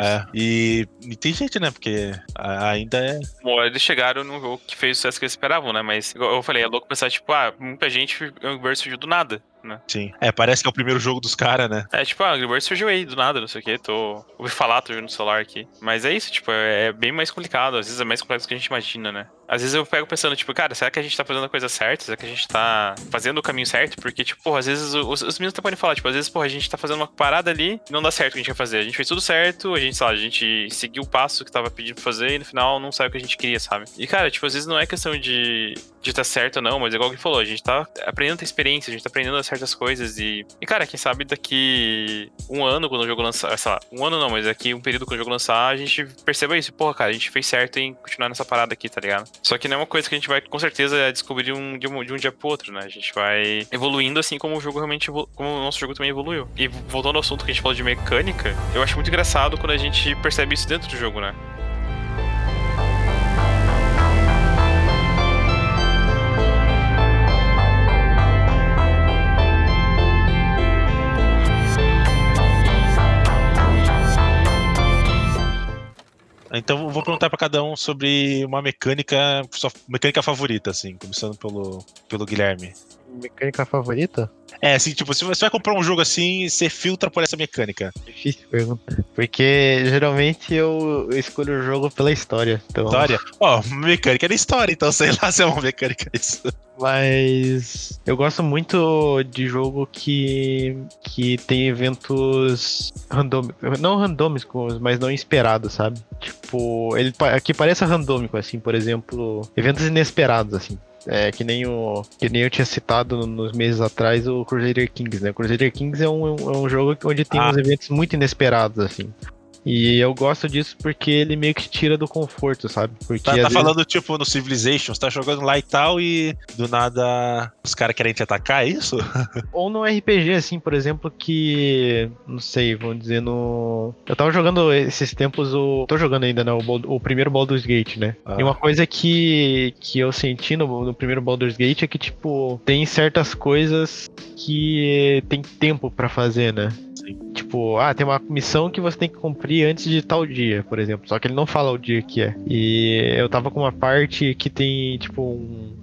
É. E, e tem gente, né? Porque ainda é. Bom, eles chegaram num jogo que fez o sucesso que eles esperavam, né? Mas, eu falei, é louco pensar, tipo, ah, muita gente, o Birds surgiu do nada, né? Sim. É, parece que é o primeiro jogo dos caras, né? É, tipo, ah, Angry Birds surgiu aí, do nada, não sei o quê, tô... Ouvi falar, tô no celular aqui. Mas é isso, tipo, é é bem mais complicado, às vezes é mais complexo do que a gente imagina, né? Às vezes eu pego pensando, tipo, cara, será que a gente tá fazendo a coisa certa? Será que a gente tá fazendo o caminho certo? Porque, tipo, porra, às vezes os, os meninos até podem falar, tipo, às vezes, porra, a gente tá fazendo uma parada ali e não dá certo o que a gente quer fazer. A gente fez tudo certo, a gente, sei lá, a gente seguiu o passo que tava pedindo pra fazer e no final não saiu o que a gente queria, sabe? E, cara, tipo, às vezes não é questão de de tá certo ou não, mas igual que falou, a gente tá aprendendo a ter experiência, a gente tá aprendendo certas coisas e. E, cara, quem sabe daqui um ano, quando o jogo lançar, sei lá, um ano não, mas daqui um período quando o jogo lançar, a gente perceba isso. Porra, cara, a gente fez certo em continuar nessa parada aqui, tá ligado? Só que não é uma coisa que a gente vai, com certeza, descobrir um, de, um, de um dia pro outro, né? A gente vai evoluindo assim como o jogo realmente evolu- como o nosso jogo também evoluiu. E voltando ao assunto que a gente falou de mecânica, eu acho muito engraçado quando a gente percebe isso dentro do jogo, né? Então eu vou perguntar pra cada um sobre uma mecânica, sua mecânica favorita, assim, começando pelo, pelo Guilherme. Mecânica favorita? É, assim, tipo, se você vai comprar um jogo assim, você filtra por essa mecânica. Difícil pergunta. Porque geralmente eu escolho o jogo pela história. Então... História? Ó, oh, mecânica é da história, então [LAUGHS] sei lá se é uma mecânica isso. Mas eu gosto muito de jogo que, que tem eventos randômicos. Não randômicos, mas não esperados, sabe? Tipo, ele aqui parece randômico, assim, por exemplo, eventos inesperados, assim. É, que nem o que nem eu tinha citado nos meses atrás o Crusader Kings, né? Crusader Kings é um, é um jogo onde tem ah. uns eventos muito inesperados, assim. E eu gosto disso porque ele meio que tira do conforto, sabe? Porque tá, tá falando, tipo, no Civilization, você tá jogando lá e tal, e do nada os caras querem te atacar, é isso? [LAUGHS] Ou no RPG, assim, por exemplo, que. Não sei, vamos dizer, no. Eu tava jogando esses tempos o. Tô jogando ainda, né? O, o primeiro Baldur's Gate, né? Ah. E uma coisa que, que eu senti no, no primeiro Baldur's Gate é que, tipo, tem certas coisas que tem tempo para fazer, né? Tipo, ah, tem uma missão que você tem que cumprir antes de tal dia, por exemplo. Só que ele não fala o dia que é. E eu tava com uma parte que tem, tipo, um.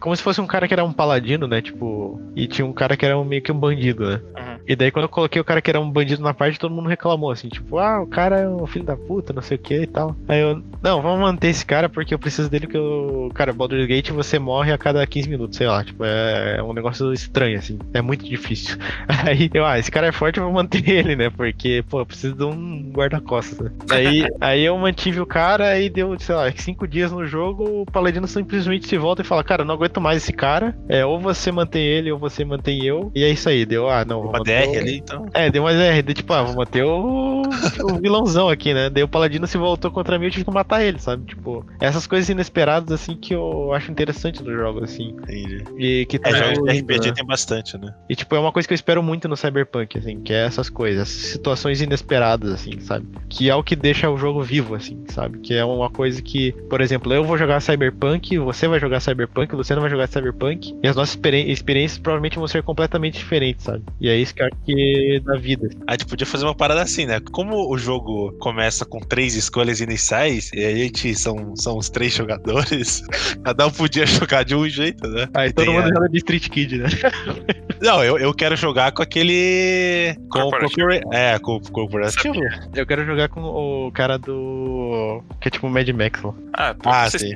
Como se fosse um cara que era um paladino, né? Tipo. E tinha um cara que era um, meio que um bandido, né? Uhum. E daí quando eu coloquei o cara que era um bandido na parte, todo mundo reclamou, assim, tipo, ah, o cara é um filho da puta, não sei o que e tal. Aí eu, não, vamos manter esse cara porque eu preciso dele que o cara, Baldur's Gate você morre a cada 15 minutos, sei lá, tipo, é, um negócio estranho, assim, é muito difícil. [LAUGHS] Aí eu, ah, esse cara é forte, eu vou manter [LAUGHS] ele, né, porque, pô, eu preciso de um guarda-costas, né? Aí, aí eu mantive o cara e deu, sei lá, cinco dias no jogo, o Paladino simplesmente se volta e fala, cara, não aguento mais esse cara, é, ou você mantém ele ou você mantém eu, e é isso aí, deu, ah, não, vou Ali, então. É, deu mais R, tipo, ah, vou manter o, o vilãozão aqui, né? Daí o Paladino se voltou contra mim e eu tive que matar ele, sabe? Tipo, essas coisas inesperadas, assim, que eu acho interessante no jogo, assim. Entendi. E que é, jogos de RPG né? tem bastante, né? E, tipo, é uma coisa que eu espero muito no Cyberpunk, assim, que é essas coisas, essas situações inesperadas, assim, sabe? Que é o que deixa o jogo vivo, assim, sabe? Que é uma coisa que, por exemplo, eu vou jogar Cyberpunk, você vai jogar Cyberpunk, você não vai jogar Cyberpunk, e as nossas experiências provavelmente vão ser completamente diferentes, sabe? E é isso que eu que da vida. A gente podia fazer uma parada assim, né? Como o jogo começa com três escolhas iniciais, e a gente são, são os três jogadores, [LAUGHS] cada um podia jogar de um jeito, né? Aí todo mundo a... joga de Street Kid, né? [LAUGHS] Não, eu, eu quero jogar com aquele. Com o É, com o corporativo. Eu quero jogar com o cara do. Que é tipo o Mad Max lá. Ah, ah sim.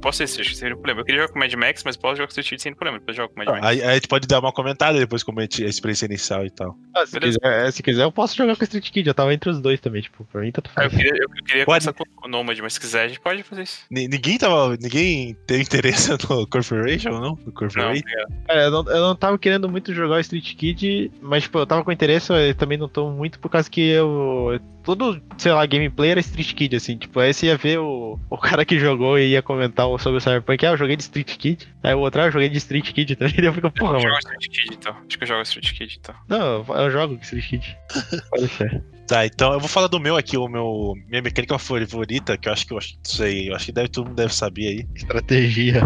Posso ser sem problema. Eu queria jogar com o Mad Max, mas posso jogar com o Street Kid sem problema. Depois jogo com o Mad Max. Aí, aí, a gente pode dar uma comentada depois como a experiência inicial e tal. Ah, se, quiser, é, se quiser, eu posso jogar com o Street Kid. Eu tava entre os dois também, tipo, pra mim tá ah, Eu queria, eu queria começar com o Nomad, mas se quiser, a gente pode fazer isso. ninguém tava. Ninguém tem interesse [LAUGHS] no Corporation, não? No Corporation? Não, é, eu, não, eu não tava querendo muito jogar o Street Kid, mas, tipo, eu tava com interesse, eu também não tô muito, por causa que eu. Todo, sei lá, gameplay era Street Kid, assim, tipo, aí você ia ver o, o cara que jogou e ia comentar sobre o Cyberpunk, ah, eu joguei de Street Kid. Aí o outro, ah, eu joguei de Street Kid [LAUGHS] também, daí eu fico, porra, mano. Eu jogo Street Kid, então. Acho que eu jogo Street Kid, então. Não, eu jogo Street Kid. [LAUGHS] Pode ser. Tá, então eu vou falar do meu aqui, o meu minha mecânica favorita, que eu acho que eu acho, sei, eu acho que deve, todo mundo deve saber aí. Estratégia.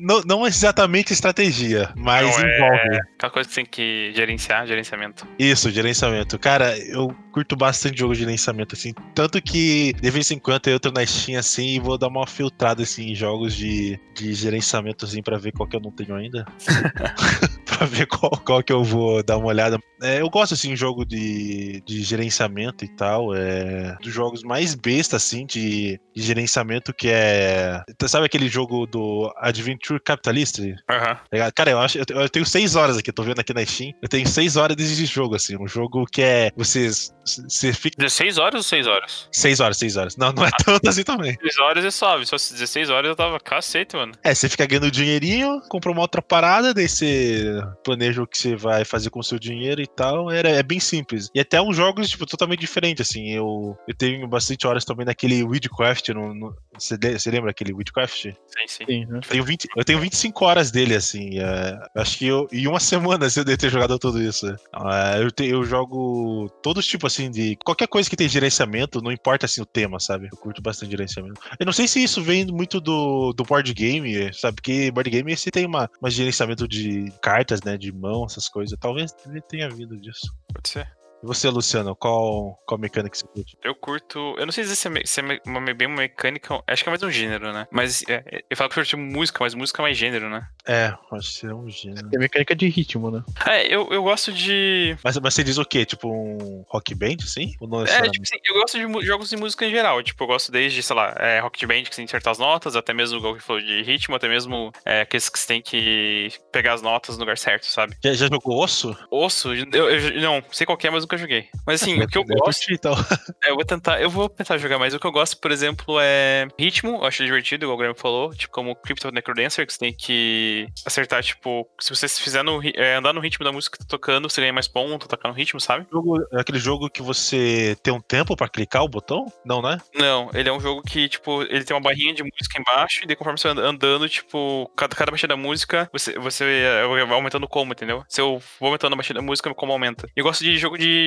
Não, não exatamente estratégia, mas não, é envolve. É aquela coisa que tem que gerenciar, gerenciamento. Isso, gerenciamento. Cara, eu curto bastante jogo de gerenciamento, assim. Tanto que de vez em quando eu entro na Steam assim e vou dar uma filtrada assim, em jogos de, de gerenciamento, assim, pra ver qual que eu não tenho ainda. [LAUGHS] [LAUGHS] pra ver qual, qual que eu vou dar uma olhada. É, eu gosto, assim, de jogo de, de gerenciamento e tal. É dos jogos mais besta, assim, de, de gerenciamento, que é. Sabe aquele jogo do Adventure Capitalist? Uhum. Cara, eu acho. Eu, tenho seis horas aqui, tô vendo aqui na Steam. Eu tenho seis horas desse jogo, assim. Um jogo que é. Vocês. Você fica. 16 horas ou 6 horas? 6 horas, 6 horas. Não, não é ah, tanto assim também. 6 horas é suave. Se fosse 16 horas eu tava cacete, mano. É, você fica ganhando dinheirinho, compra uma outra parada, daí você planeja o que você vai fazer com o seu dinheiro e tal. É, é bem simples. E até uns jogos, tipo, totalmente diferentes, assim. Eu, eu tenho bastante horas também naquele Weedcraft. No, no, você, lembra aquele Weedcraft? Sim, sim. sim né? eu, tenho 20, eu tenho 25 horas dele, assim. É, acho que eu. Em uma [LAUGHS] semana assim, eu devo ter jogado tudo isso. É, eu, te, eu jogo todos os tipos, assim, de. Qualquer coisa que tem gerenciamento, não importa, assim, o tema, sabe? Eu curto bastante gerenciamento. Eu não sei se isso vem muito do, do board game, sabe? Porque board game você tem uma, uma gerenciamento de cartas, né? De mão, essas coisas. Talvez tenha vindo disso. Pode ser. E você, Luciano, qual, qual mecânica você curte? Eu curto. Eu não sei dizer se é, se é uma, bem uma mecânica. Acho que é mais um gênero, né? Mas é, eu falo que eu curto música, mas música é mais gênero, né? É, acho que é um gênero. Tem mecânica de ritmo, né? É, eu, eu gosto de. Mas, mas você diz o quê? Tipo um rock band, assim? Ou não É, tipo assim, eu gosto de jogos de música em geral. Tipo, eu gosto desde, sei lá, é, Rocket Band, que você tem que acertar as notas, até mesmo o que falou de ritmo, até mesmo é, aqueles que você tem que pegar as notas no lugar certo, sabe? Já, já jogou osso? Osso, eu, eu- não, sei qual que é, mas nunca joguei. Mas assim, o que eu gosto. então. [LAUGHS] É, eu vou tentar, eu vou tentar jogar, mas o que eu gosto, por exemplo, é ritmo, eu acho divertido, igual o Graham falou, tipo, como Crypto Necrodancer, que você tem que acertar, tipo, se você fizer no, é, andar no ritmo da música que tá tocando, você ganha mais ponto, tocar no ritmo, sabe? É aquele jogo que você tem um tempo pra clicar o botão? Não, né? Não, ele é um jogo que, tipo, ele tem uma barrinha de música embaixo, e daí conforme você andando, tipo, cada, cada batida da música, você, você é, vai aumentando como, entendeu? Se eu vou aumentando a batida da música, como aumenta. Eu gosto de jogo de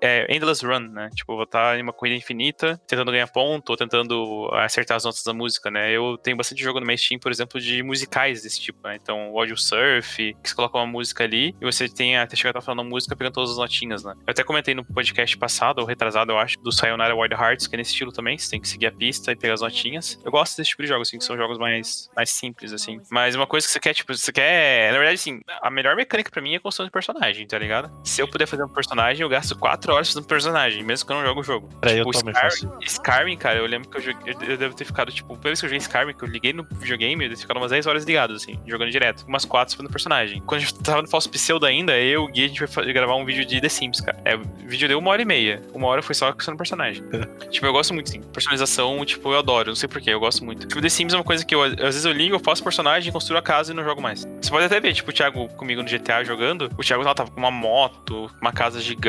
é, Endless Run, né? Tipo, vou estar em uma corrida infinita, tentando ganhar ponto, ou tentando acertar as notas da música, né? Eu tenho bastante jogo no meu Steam, por exemplo, de musicais desse tipo, né? Então, o Audio Surf, que você coloca uma música ali, e você tem até chegar a estar falando música pegando todas as notinhas, né? Eu até comentei no podcast passado, ou retrasado, eu acho, do Sayonara Wild Hearts, que é nesse estilo também, você tem que seguir a pista e pegar as notinhas. Eu gosto desse tipo de jogos, assim, que são jogos mais, mais simples, assim. Mas uma coisa que você quer, tipo, você quer. Na verdade, assim, a melhor mecânica pra mim é a construção de personagem, tá ligado? Se eu puder fazer um personagem, eu gasto 4 horas fazendo um personagem, mesmo que eu não jogo o jogo. Eu Tipo, também Skyrim, faço. Skyrim, cara, eu lembro que eu, joguei, eu devo ter ficado, tipo, pela vez que eu joguei Skyrim, que eu liguei no videogame, eu devo ter ficado umas 10 horas ligado, assim, jogando direto. Umas 4 fazendo personagem. Quando a gente tava no falso pseudo ainda, eu e o Gui, a gente fa- gravar um vídeo de The Sims, cara. É, o vídeo deu uma hora e meia. Uma hora foi só construindo personagem. [LAUGHS] tipo, eu gosto muito, assim. Personalização, tipo, eu adoro. Não sei porquê, eu gosto muito. Tipo, The Sims é uma coisa que eu, às vezes eu ligo, eu faço personagem, construo a casa e não jogo mais. Você pode até ver, tipo, o Thiago comigo no GTA jogando. O Thiago lá tava com uma moto, uma casa gigante,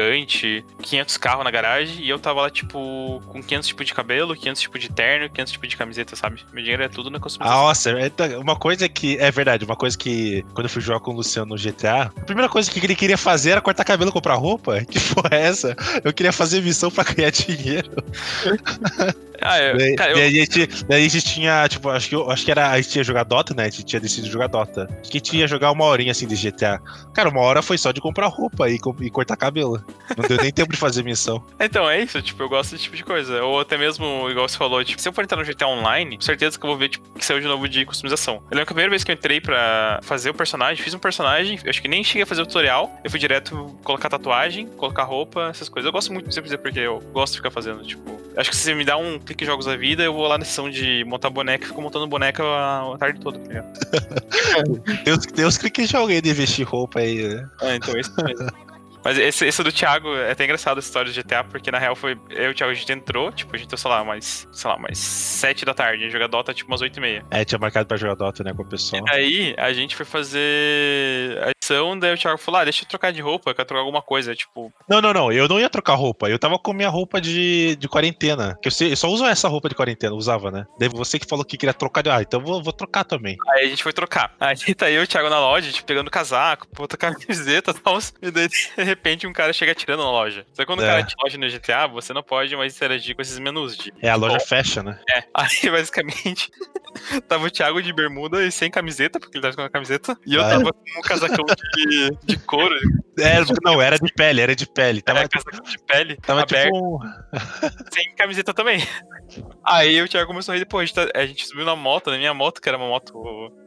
500 carros na garagem, e eu tava lá, tipo, com 500 tipos de cabelo, 500 tipos de terno, 500 tipos de camiseta, sabe? Meu dinheiro é tudo na Ah, customização. Nossa, é- uma coisa que. É verdade, uma coisa que. Quando eu fui jogar com o Luciano no GTA, a primeira coisa que ele queria fazer era cortar cabelo e comprar roupa. [LAUGHS] Que porra é essa? Eu queria fazer missão pra ganhar dinheiro. [LAUGHS] Ah, é, Daí, cara, eu, daí a gente, daí a gente tinha, tipo, acho que, eu- acho que era. A gente ia jogar Dota, né? A gente tinha decidido jogar Dota. Acho que a gente ia jogar uma horinha assim de GTA. Cara, uma hora foi só de comprar roupa e, e cortar cabelo. Não deu nem tempo de fazer missão. [LAUGHS] Então, é isso, tipo, eu gosto desse tipo de coisa. Ou até mesmo, igual você falou, tipo, se eu for entrar no GTA Online, com certeza que eu vou ver, tipo, que saiu de novo de customização. Eu lembro que a primeira vez que eu entrei pra fazer o personagem, fiz um personagem, eu acho que nem cheguei a fazer o tutorial, eu fui direto colocar tatuagem, colocar roupa, essas coisas. Eu gosto muito, sempre dizer porque eu gosto de ficar fazendo, tipo. Acho que se você me dá um clique em jogos da vida, eu vou lá na sessão de montar boneca e fico montando boneca a, a tarde toda, tá ligado? [LAUGHS] Deus, Deus que já alguém de vestir roupa aí, né? É, então é isso mesmo. Mas esse, esse do Thiago é até engraçado a história do GTA, porque na real foi. Eu e o Thiago a gente entrou, tipo, a gente entrou, sei lá, mais. Sei lá, mais 7 da tarde. A gente joga Dota tipo umas 8 e meia. É, tinha marcado pra jogar Dota, né, com o pessoal. E daí a gente foi fazer edição, daí o Thiago falou: ah, deixa eu trocar de roupa, eu quero trocar alguma coisa. Tipo, Não, não, não. Eu não ia trocar roupa. Eu tava com minha roupa de, de quarentena. Que eu, sei, eu só uso essa roupa de quarentena, usava, né? Daí você que falou que queria trocar. de- Ah, então eu vou, vou trocar também. aí a gente foi trocar. Aí [LAUGHS] tá eu e o Thiago na loja, tipo, pegando casaco, botando camiseta e [LAUGHS] tal. E daí, de repente, um cara chega atirando na loja. Só que quando o É. cara te loja no GTA, você não pode mais interagir com esses menus de. É, a loja fecha, né? É, [LAUGHS] aí basicamente tava o Thiago de bermuda e sem camiseta, porque ele tava com a camiseta, e eu Ah. tava com um casacão de, de couro, É, não, era de pele, era de pele. Tava, tava casacão de pele, tava aberto, tipo. [LAUGHS] sem camiseta também. Aí o Thiago começou a rir, pô, a gente, tá- a gente subiu na moto, na minha moto, que era uma moto,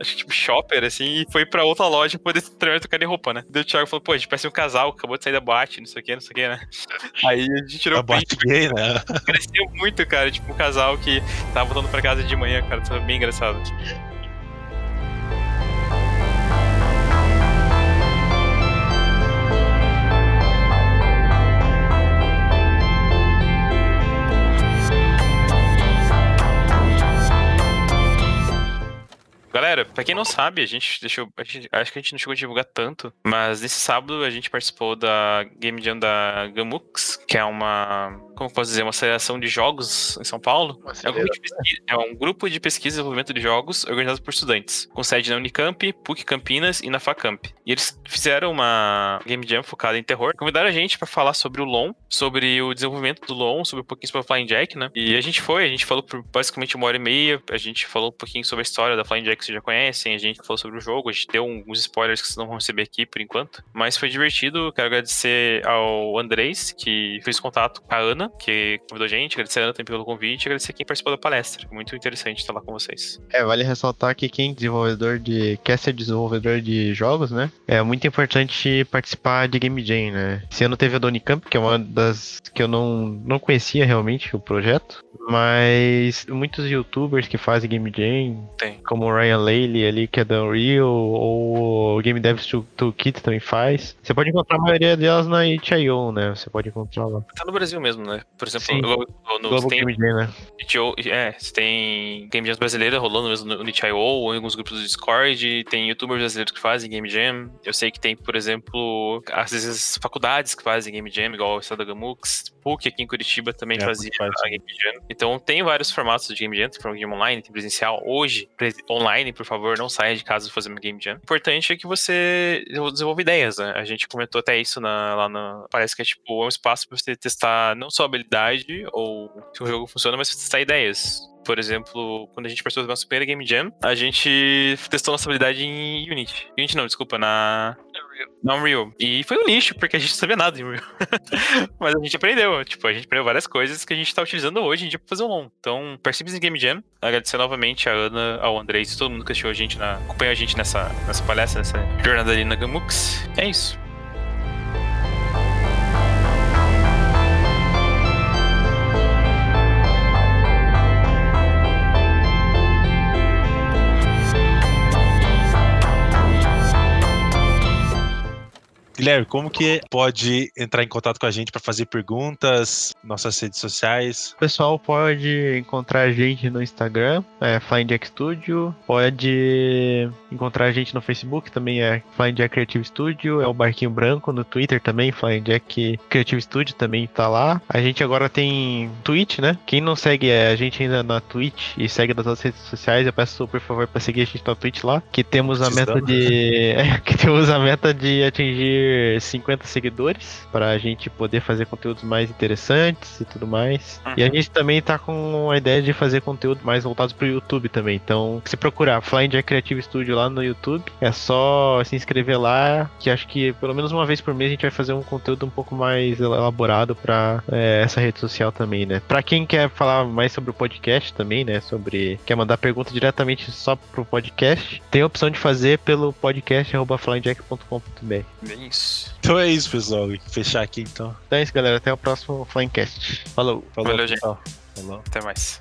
acho que tipo shopper, assim, e foi pra outra loja pra poder terminar de trocar de roupa, né? Daí o Thiago falou, pô, a gente parece um casal, acabou de sair da boate, não sei o que, não sei o que, né? [LAUGHS] Aí a gente tirou A o print, boate gay, né? cresceu muito, cara, tipo um casal que tava voltando pra casa de manhã, cara, tava bem engraçado. Galera, pra quem não sabe, a gente deixou. a gente- acho que a gente não chegou a divulgar tanto, mas nesse sábado a gente participou da Game Jam da Gamux, que é uma. Como posso dizer? Uma aceleração de jogos em São Paulo. É um, grupo de pesquisa, é um grupo de pesquisa e desenvolvimento de jogos organizado por estudantes, com sede na Unicamp, PUC Campinas e na Facamp. E eles fizeram uma Game Jam focada em terror. Convidaram a gente pra falar sobre o LoL, sobre o desenvolvimento do LoL, sobre um pouquinho sobre a Flying Jack, né? E a gente foi, a gente falou por basicamente uma hora e meia, a gente falou um pouquinho sobre a história da Flying Jack que você já conhece. conhecem, a gente falou sobre o jogo, a gente deu alguns spoilers que vocês não vão receber aqui por enquanto. Mas foi divertido. Quero agradecer ao Andrés, que fez contato com a Ana, que convidou a gente, agradecer a Ana também pelo convite, agradecer quem participou da palestra. Muito interessante estar lá com vocês. É, vale ressaltar que quem é desenvolvedor de. quer ser desenvolvedor de jogos, né? É muito importante participar de Game Jam, né? Esse ano teve a Donny Camp, que é uma das que eu não, não conhecia realmente o projeto. Mas muitos youtubers que fazem Game Jam, Tem. como o Ryan Laley ali, que é da Unreal, ou o Game Devs Toolkit também faz. Você pode encontrar a maioria delas na itch.io, né? Você pode encontrar lá. Tá no Brasil mesmo, né? Por exemplo, Sim. no, no, Global tem, Game Jam, né? é, você tem Game Jams brasileira rolando mesmo no, no itch.io, ou em alguns grupos do Discord, tem youtubers brasileiros que fazem Game Jam. Eu sei que tem, por exemplo, às vezes faculdades que fazem Game Jam, igual o Estado da Gamux, PUC aqui em Curitiba também É, fazia faz, a Game Jam. Então tem vários formatos de Game Jam, tem game online, tem presencial. Hoje, pre- online, por favor, não saia de casa fazer uma Game Jam. O importante é que você desenvolva ideias, né? A gente comentou até isso na- lá na. Parece que é tipo é um espaço pra você testar não só habilidade ou se o jogo funciona, mas testar ideias. Por exemplo, quando a gente participou da nossa primeira Game Jam, a gente testou nossa habilidade em Unity. Unity não, desculpa, na. Na Unreal. E foi um lixo, porque a gente não sabia nada em Unreal. [LAUGHS] Mas a gente aprendeu. Tipo, a gente aprendeu várias coisas que a gente tá utilizando hoje em dia pra fazer um long. Então, participe em Game Jam. Agradecer novamente a Ana, ao Andrés e todo mundo que assistiu a gente na, acompanhou a gente nessa, nessa palestra, nessa jornada ali na Gamux. É isso. Guilherme, como que pode entrar em contato com a gente para fazer perguntas, nossas redes sociais? O pessoal pode encontrar a gente no Instagram, é Studio. Pode encontrar a gente no Facebook, também é Flying Jack Creative Studio. É o Barquinho Branco no Twitter também, Flying Jack Creative Studio também tá lá. A gente agora tem Twitch, né? Quem não segue a gente ainda na Twitch e segue nas outras redes sociais, eu peço por favor para seguir a gente na Twitch lá, que temos a meta de [LAUGHS] é, que temos a meta de atingir 50 seguidores para a gente poder fazer conteúdos mais interessantes e tudo mais. E a Uhum. gente também tá com a ideia de fazer conteúdo mais voltados pro YouTube também. Então, se procurar Flying Jack Creative Studio lá no YouTube, é só se inscrever lá, que acho que pelo menos uma vez por mês a gente vai fazer um conteúdo um pouco mais elaborado para essa rede social também, né? Para quem quer falar mais sobre o podcast também, né? Sobre quer mandar pergunta diretamente só pro podcast, tem a opção de fazer pelo podcast flyingjack.com.br. Bem isso. Então é isso, pessoal. Fechar aqui então. Então é isso, galera. Até o próximo Flyingcast. Falou. Falou, Valeu, gente. Falou. Até mais.